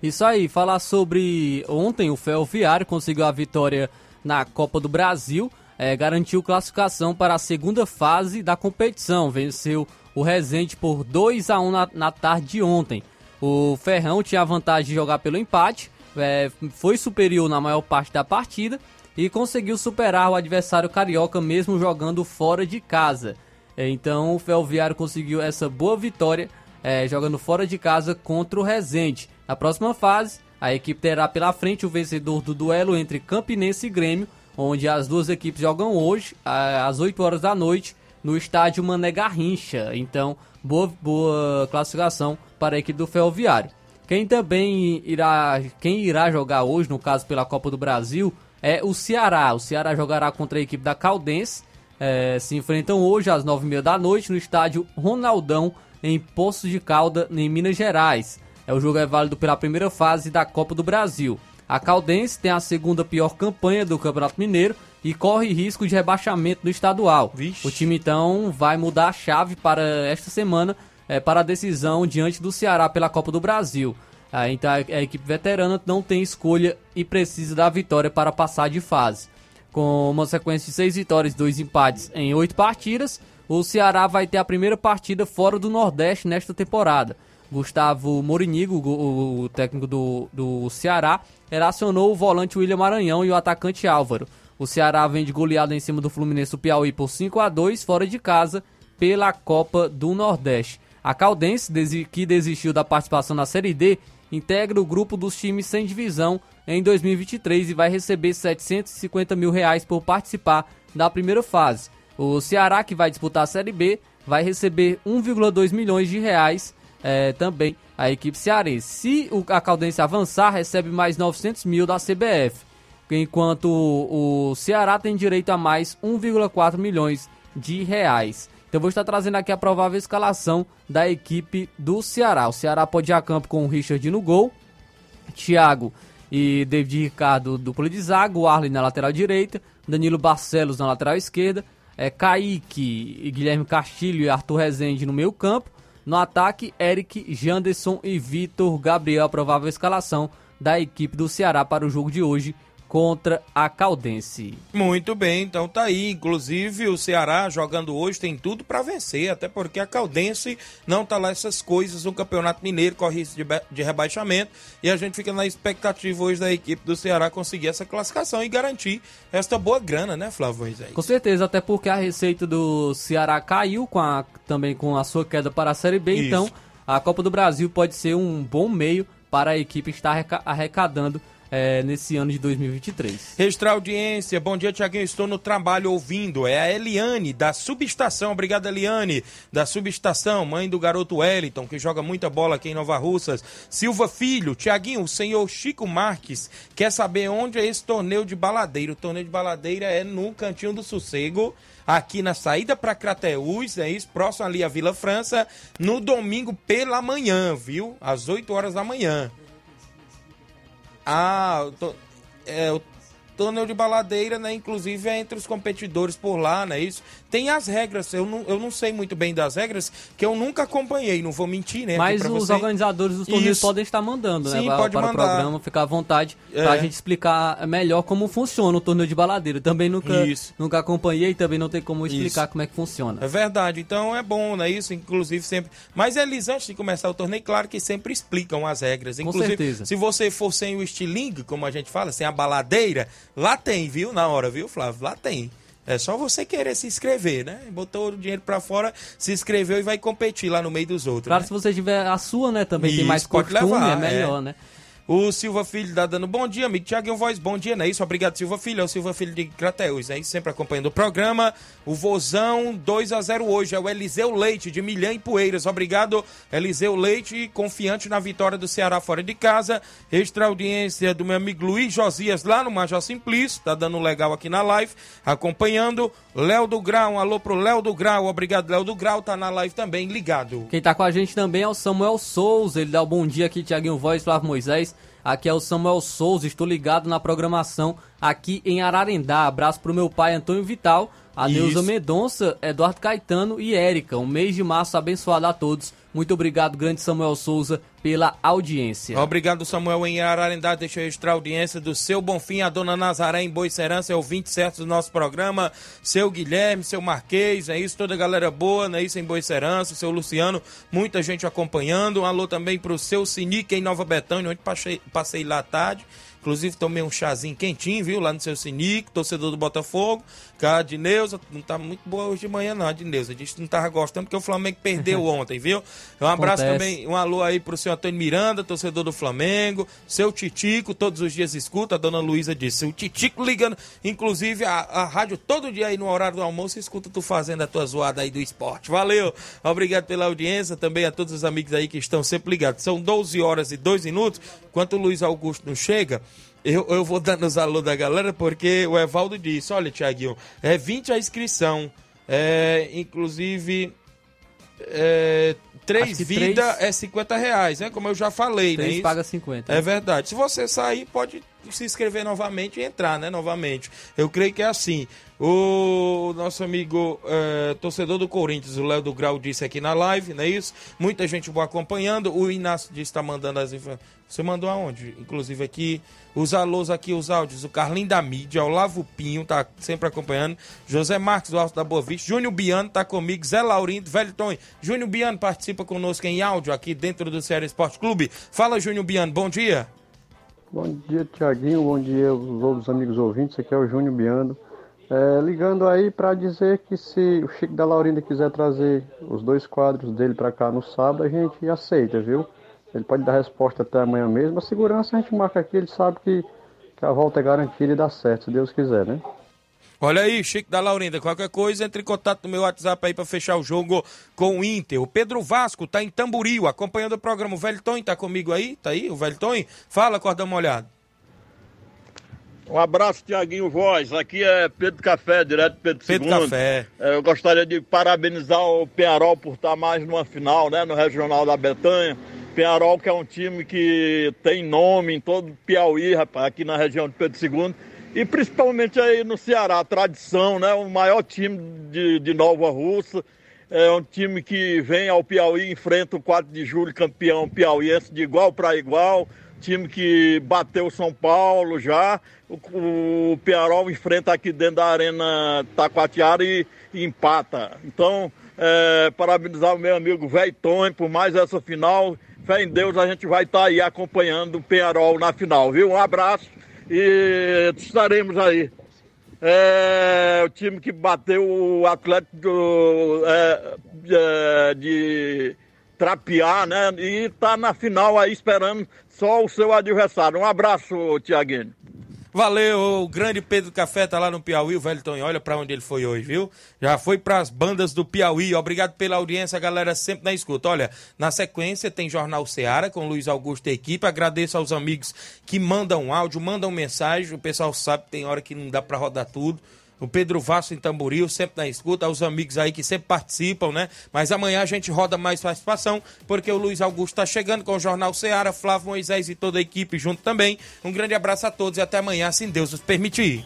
Isso aí, falar sobre ontem o Ferroviário conseguiu a vitória na Copa do Brasil, eh, garantiu classificação para a segunda fase da competição, venceu o Resende por 2 a 1 na, na tarde de ontem. O Ferrão tinha a vantagem de jogar pelo empate, eh, foi superior na maior parte da partida e conseguiu superar o adversário carioca mesmo jogando fora de casa. Então o Ferroviário conseguiu essa boa vitória eh, jogando fora de casa contra o Resende. Na próxima fase, a equipe terá pela frente o vencedor do duelo entre Campinense e Grêmio, onde as duas equipes jogam hoje, às 8 horas da noite, no estádio Mané Garrincha. Então, boa, boa classificação para a equipe do Ferroviário. Quem também irá, quem irá jogar hoje, no caso pela Copa do Brasil, é o Ceará. O Ceará jogará contra a equipe da Caldense. Eh, se enfrentam hoje às 9h30 da noite no estádio Ronaldão, em Poços de Calda, em Minas Gerais. É, o jogo é válido pela primeira fase da Copa do Brasil. A Caldense tem a segunda pior campanha do Campeonato Mineiro e corre risco de rebaixamento no estadual. O time então vai mudar a chave para esta semana eh, para a decisão diante do Ceará pela Copa do Brasil. Ah, então a, equipe veterana não tem escolha e precisa da vitória para passar de fase. Com uma sequência de seis vitórias e dois empates em oito partidas, o Ceará vai ter a primeira partida fora do Nordeste nesta temporada. Gustavo Morinigo, o técnico do, do Ceará, relacionou o volante William Maranhão e o atacante Álvaro. O Ceará vem de goleada em cima do Fluminense do Piauí por 5 a 2 fora de casa pela Copa do Nordeste. A Caldense, que desistiu da participação na Série D, integra o grupo dos times sem divisão em 2023 e vai receber 750 mil reais por participar da primeira fase. O Ceará, que vai disputar a Série B, vai receber 1,2 milhões de reais eh, também a equipe cearense. Se a Caldense avançar, recebe mais 900 mil da CBF, enquanto o, o Ceará tem direito a mais 1,4 milhões de reais. Então vou estar trazendo aqui a provável escalação da equipe do Ceará. O Ceará pode ir a campo com o Richard no gol, Thiago e David Ricardo dupla de zaga, o Arley na lateral direita, Danilo Barcelos na lateral esquerda, é, Kaique e Guilherme Castilho e Arthur Rezende no meio campo, no ataque, Eric, Janderson e Vitor Gabriel, a provável escalação da equipe do Ceará para o jogo de hoje contra a Caldense. Muito bem, então tá aí. Inclusive, o Ceará jogando hoje tem tudo para vencer, até porque a Caldense não tá lá essas coisas no Campeonato Mineiro, corre risco de, de rebaixamento, e a gente fica na expectativa hoje da equipe do Ceará conseguir essa classificação e garantir esta boa grana, né, Flávio Moisés? Com certeza, até porque a receita do Ceará caiu com a- também com a sua queda para a Série B, Isso. então a Copa do Brasil pode ser um bom meio para a equipe estar arreca- arrecadando eh, nesse ano de 2023. Registrar audiência, bom dia Tiaguinho, estou no trabalho ouvindo, é a Eliane da Subestação, obrigado Eliane, da Subestação, mãe do garoto Wellington, que joga muita bola aqui em Nova Russas, Silva Filho, Tiaguinho, o senhor Chico Marques, quer saber onde é esse torneio de baladeira, o torneio de baladeira é no Cantinho do Sossego, aqui na saída para Crateús, é isso, próximo ali à Vila França, no domingo pela manhã, viu, às 8 horas da manhã. Ah, to- é, o torneio de baladeira, né? Inclusive é entre os competidores por lá, né? Isso. Tem as regras, eu não, eu não sei muito bem das regras, que eu nunca acompanhei, não vou mentir, né? Mas pra os você. organizadores dos torneios Isso. podem estar mandando, né? Sim, para- pode para mandar. o programa, ficar à vontade É. pra gente explicar melhor como funciona o torneio de baladeira. Também nunca, Isso. nunca acompanhei, também não tem como explicar Isso. como é que funciona. É verdade, então é bom, né? Isso, inclusive sempre. Mas eles, antes de começar o torneio, claro que sempre explicam as regras. Com Inclusive, certeza. se você for sem o estilingue, como a gente fala, sem a baladeira, lá tem, viu? Na hora, viu, Flávio? Lá tem. É só você querer se inscrever, né? Botou o dinheiro pra fora, se inscreveu e vai competir lá no meio dos outros. Claro, né? se você tiver a sua, né, também tem Isso, mais pode costume, levar, é melhor, é. né? O Silva Filho tá dando bom dia, amigo. Tiaguinho Voz, bom dia, não é isso? Obrigado, Silva Filho. É o Silva Filho de Crateus, é isso? Sempre acompanhando o programa. O Vozão 2 a 0 hoje é o Eliseu Leite, de Milhã e Poeiras. Obrigado, Eliseu Leite, confiante na vitória do Ceará fora de casa. Extra audiência do meu amigo Luiz Josias, lá no Major Simplício. Tá dando legal aqui na live, acompanhando. Léo do Grau, um alô pro Léo do Grau. Obrigado, Léo do Grau, tá na live também, ligado. Quem tá com a gente também é o Samuel Souza. Ele dá o bom dia aqui, Tiaguinho Voz, Flávio Moisés. Aqui é o Samuel Souza. Estou ligado na programação aqui em Ararendá. Abraço pro meu pai Antônio Vital, a Isso. Neuza Medonça, Eduardo Caetano e Érica. Um mês de março abençoado a todos. Muito obrigado, grande Samuel Souza, pela audiência. Obrigado, Samuel, em Ararendá. Deixa eu registrar a audiência do seu Bonfim, a dona Nazaré em Boicerança, é ouvinte certo do nosso programa. Seu Guilherme, seu Marquês, é isso, toda a galera boa, né? Isso em Boicerança, seu Luciano, muita gente acompanhando. Um alô também pro seu Sinique em Nova Betânia, onde passei, passei lá à tarde. Inclusive tomei um chazinho quentinho, viu? Lá no seu Sinique, torcedor do Botafogo. Cara, a Dineuza, não tá muito boa hoje de manhã, não, a Dineuza. Disse que não tava gostando porque o Flamengo perdeu ontem, viu? Um abraço Acontece. também um alô aí pro seu Antônio Miranda, torcedor do Flamengo, seu Titico, todos os dias escuta, a dona Luísa disse, o Titico ligando, inclusive a, a rádio todo dia aí no horário do almoço, escuta tu fazendo a tua zoada aí do esporte. Valeu, obrigado pela audiência, também a todos os amigos aí que estão sempre ligados. São 12 horas e 2 minutos, enquanto o Luiz Augusto não chega, eu, eu vou dando os alô da galera, porque o Evaldo disse, olha, Tiaguinho, é 20 a inscrição, é, inclusive... É, três vidas três- é 50 reais, né? Como eu já falei, né? Três Isso- paga 50. É verdade. Se você sair, pode se inscrever novamente e entrar, né? Novamente. Eu creio que é assim. O nosso amigo eh, torcedor do Corinthians, o Léo do Grau, disse aqui na live, não é isso? Muita gente boa acompanhando. O Inácio disse está mandando as informações. Você mandou aonde? Inclusive aqui, os alôs aqui, os áudios. O Carlinho da Mídia, o Lavo Pinho, tá sempre acompanhando. José Marcos do Alto da Boa Vista. Júnior Biano tá comigo. Zé Laurindo, Velho Tom. Júnior Biano participa conosco em áudio aqui dentro do Ceará Esporte Clube. Fala, Júnior Biano, bom dia. Bom dia, Tiaguinho. Bom dia aos outros amigos ouvintes. Aqui é o Júnior Biano. É, ligando aí para dizer que se o Chico da Laurinda quiser trazer os dois quadros dele para cá no sábado, a gente aceita, viu? Ele pode dar resposta até amanhã mesmo. A segurança a gente marca aqui, ele sabe que, que a volta é garantida e dá certo, se Deus quiser, né? Olha aí, Chico da Laurinda, qualquer coisa, entre em contato no meu WhatsApp aí pra fechar o jogo com o Inter. O Pedro Vasco tá em Tamboril, acompanhando o programa. O Velton tá comigo aí? Tá aí, o Velton? Fala, corda uma olhada. Um abraço, Tiaguinho Voz. Aqui é Pedro Café, direto de Pedro Pedro II. Café. É, Eu gostaria de parabenizar o Penharol por estar mais numa final, né, no Regional da Betanha. Penharol que é um time que tem nome em todo o Piauí, rapaz, aqui na região de Pedro II. E principalmente aí no Ceará, tradição, né? O maior time de, de Nova Russa. É um time que vem ao Piauí, enfrenta o 4 de julho, campeão piauiense de igual para igual. Time que bateu São Paulo já. O, o Piarol enfrenta aqui dentro da Arena Taquatiara e, e empata. Então, é, parabenizar o meu amigo Velho por mais essa final. Fé em Deus, a gente vai estar aí acompanhando o Penharol na final, viu? Um abraço e estaremos aí. É, o time que bateu o Atlético é, é, de Trapiá, né? E tá na final aí esperando só o seu adversário. Um abraço, Tiaguinho. Valeu, o grande Pedro Café tá lá no Piauí, o velho Tonho, olha pra onde ele foi hoje, viu? Já foi pras bandas do Piauí, obrigado pela audiência, galera, sempre na escuta. Olha, na sequência tem Jornal Seara com Luiz Augusto e equipe, agradeço aos amigos que mandam áudio, mandam mensagem, o pessoal sabe que tem hora que não dá pra rodar tudo, o Pedro Vasco em Tamboril, sempre na escuta, aos amigos aí que sempre participam, né? Mas amanhã a gente roda mais participação, porque o Luiz Augusto está chegando com o Jornal Ceará, Flávio Moisés e toda a equipe junto também. Um grande abraço a todos e até amanhã, se Deus nos permitir.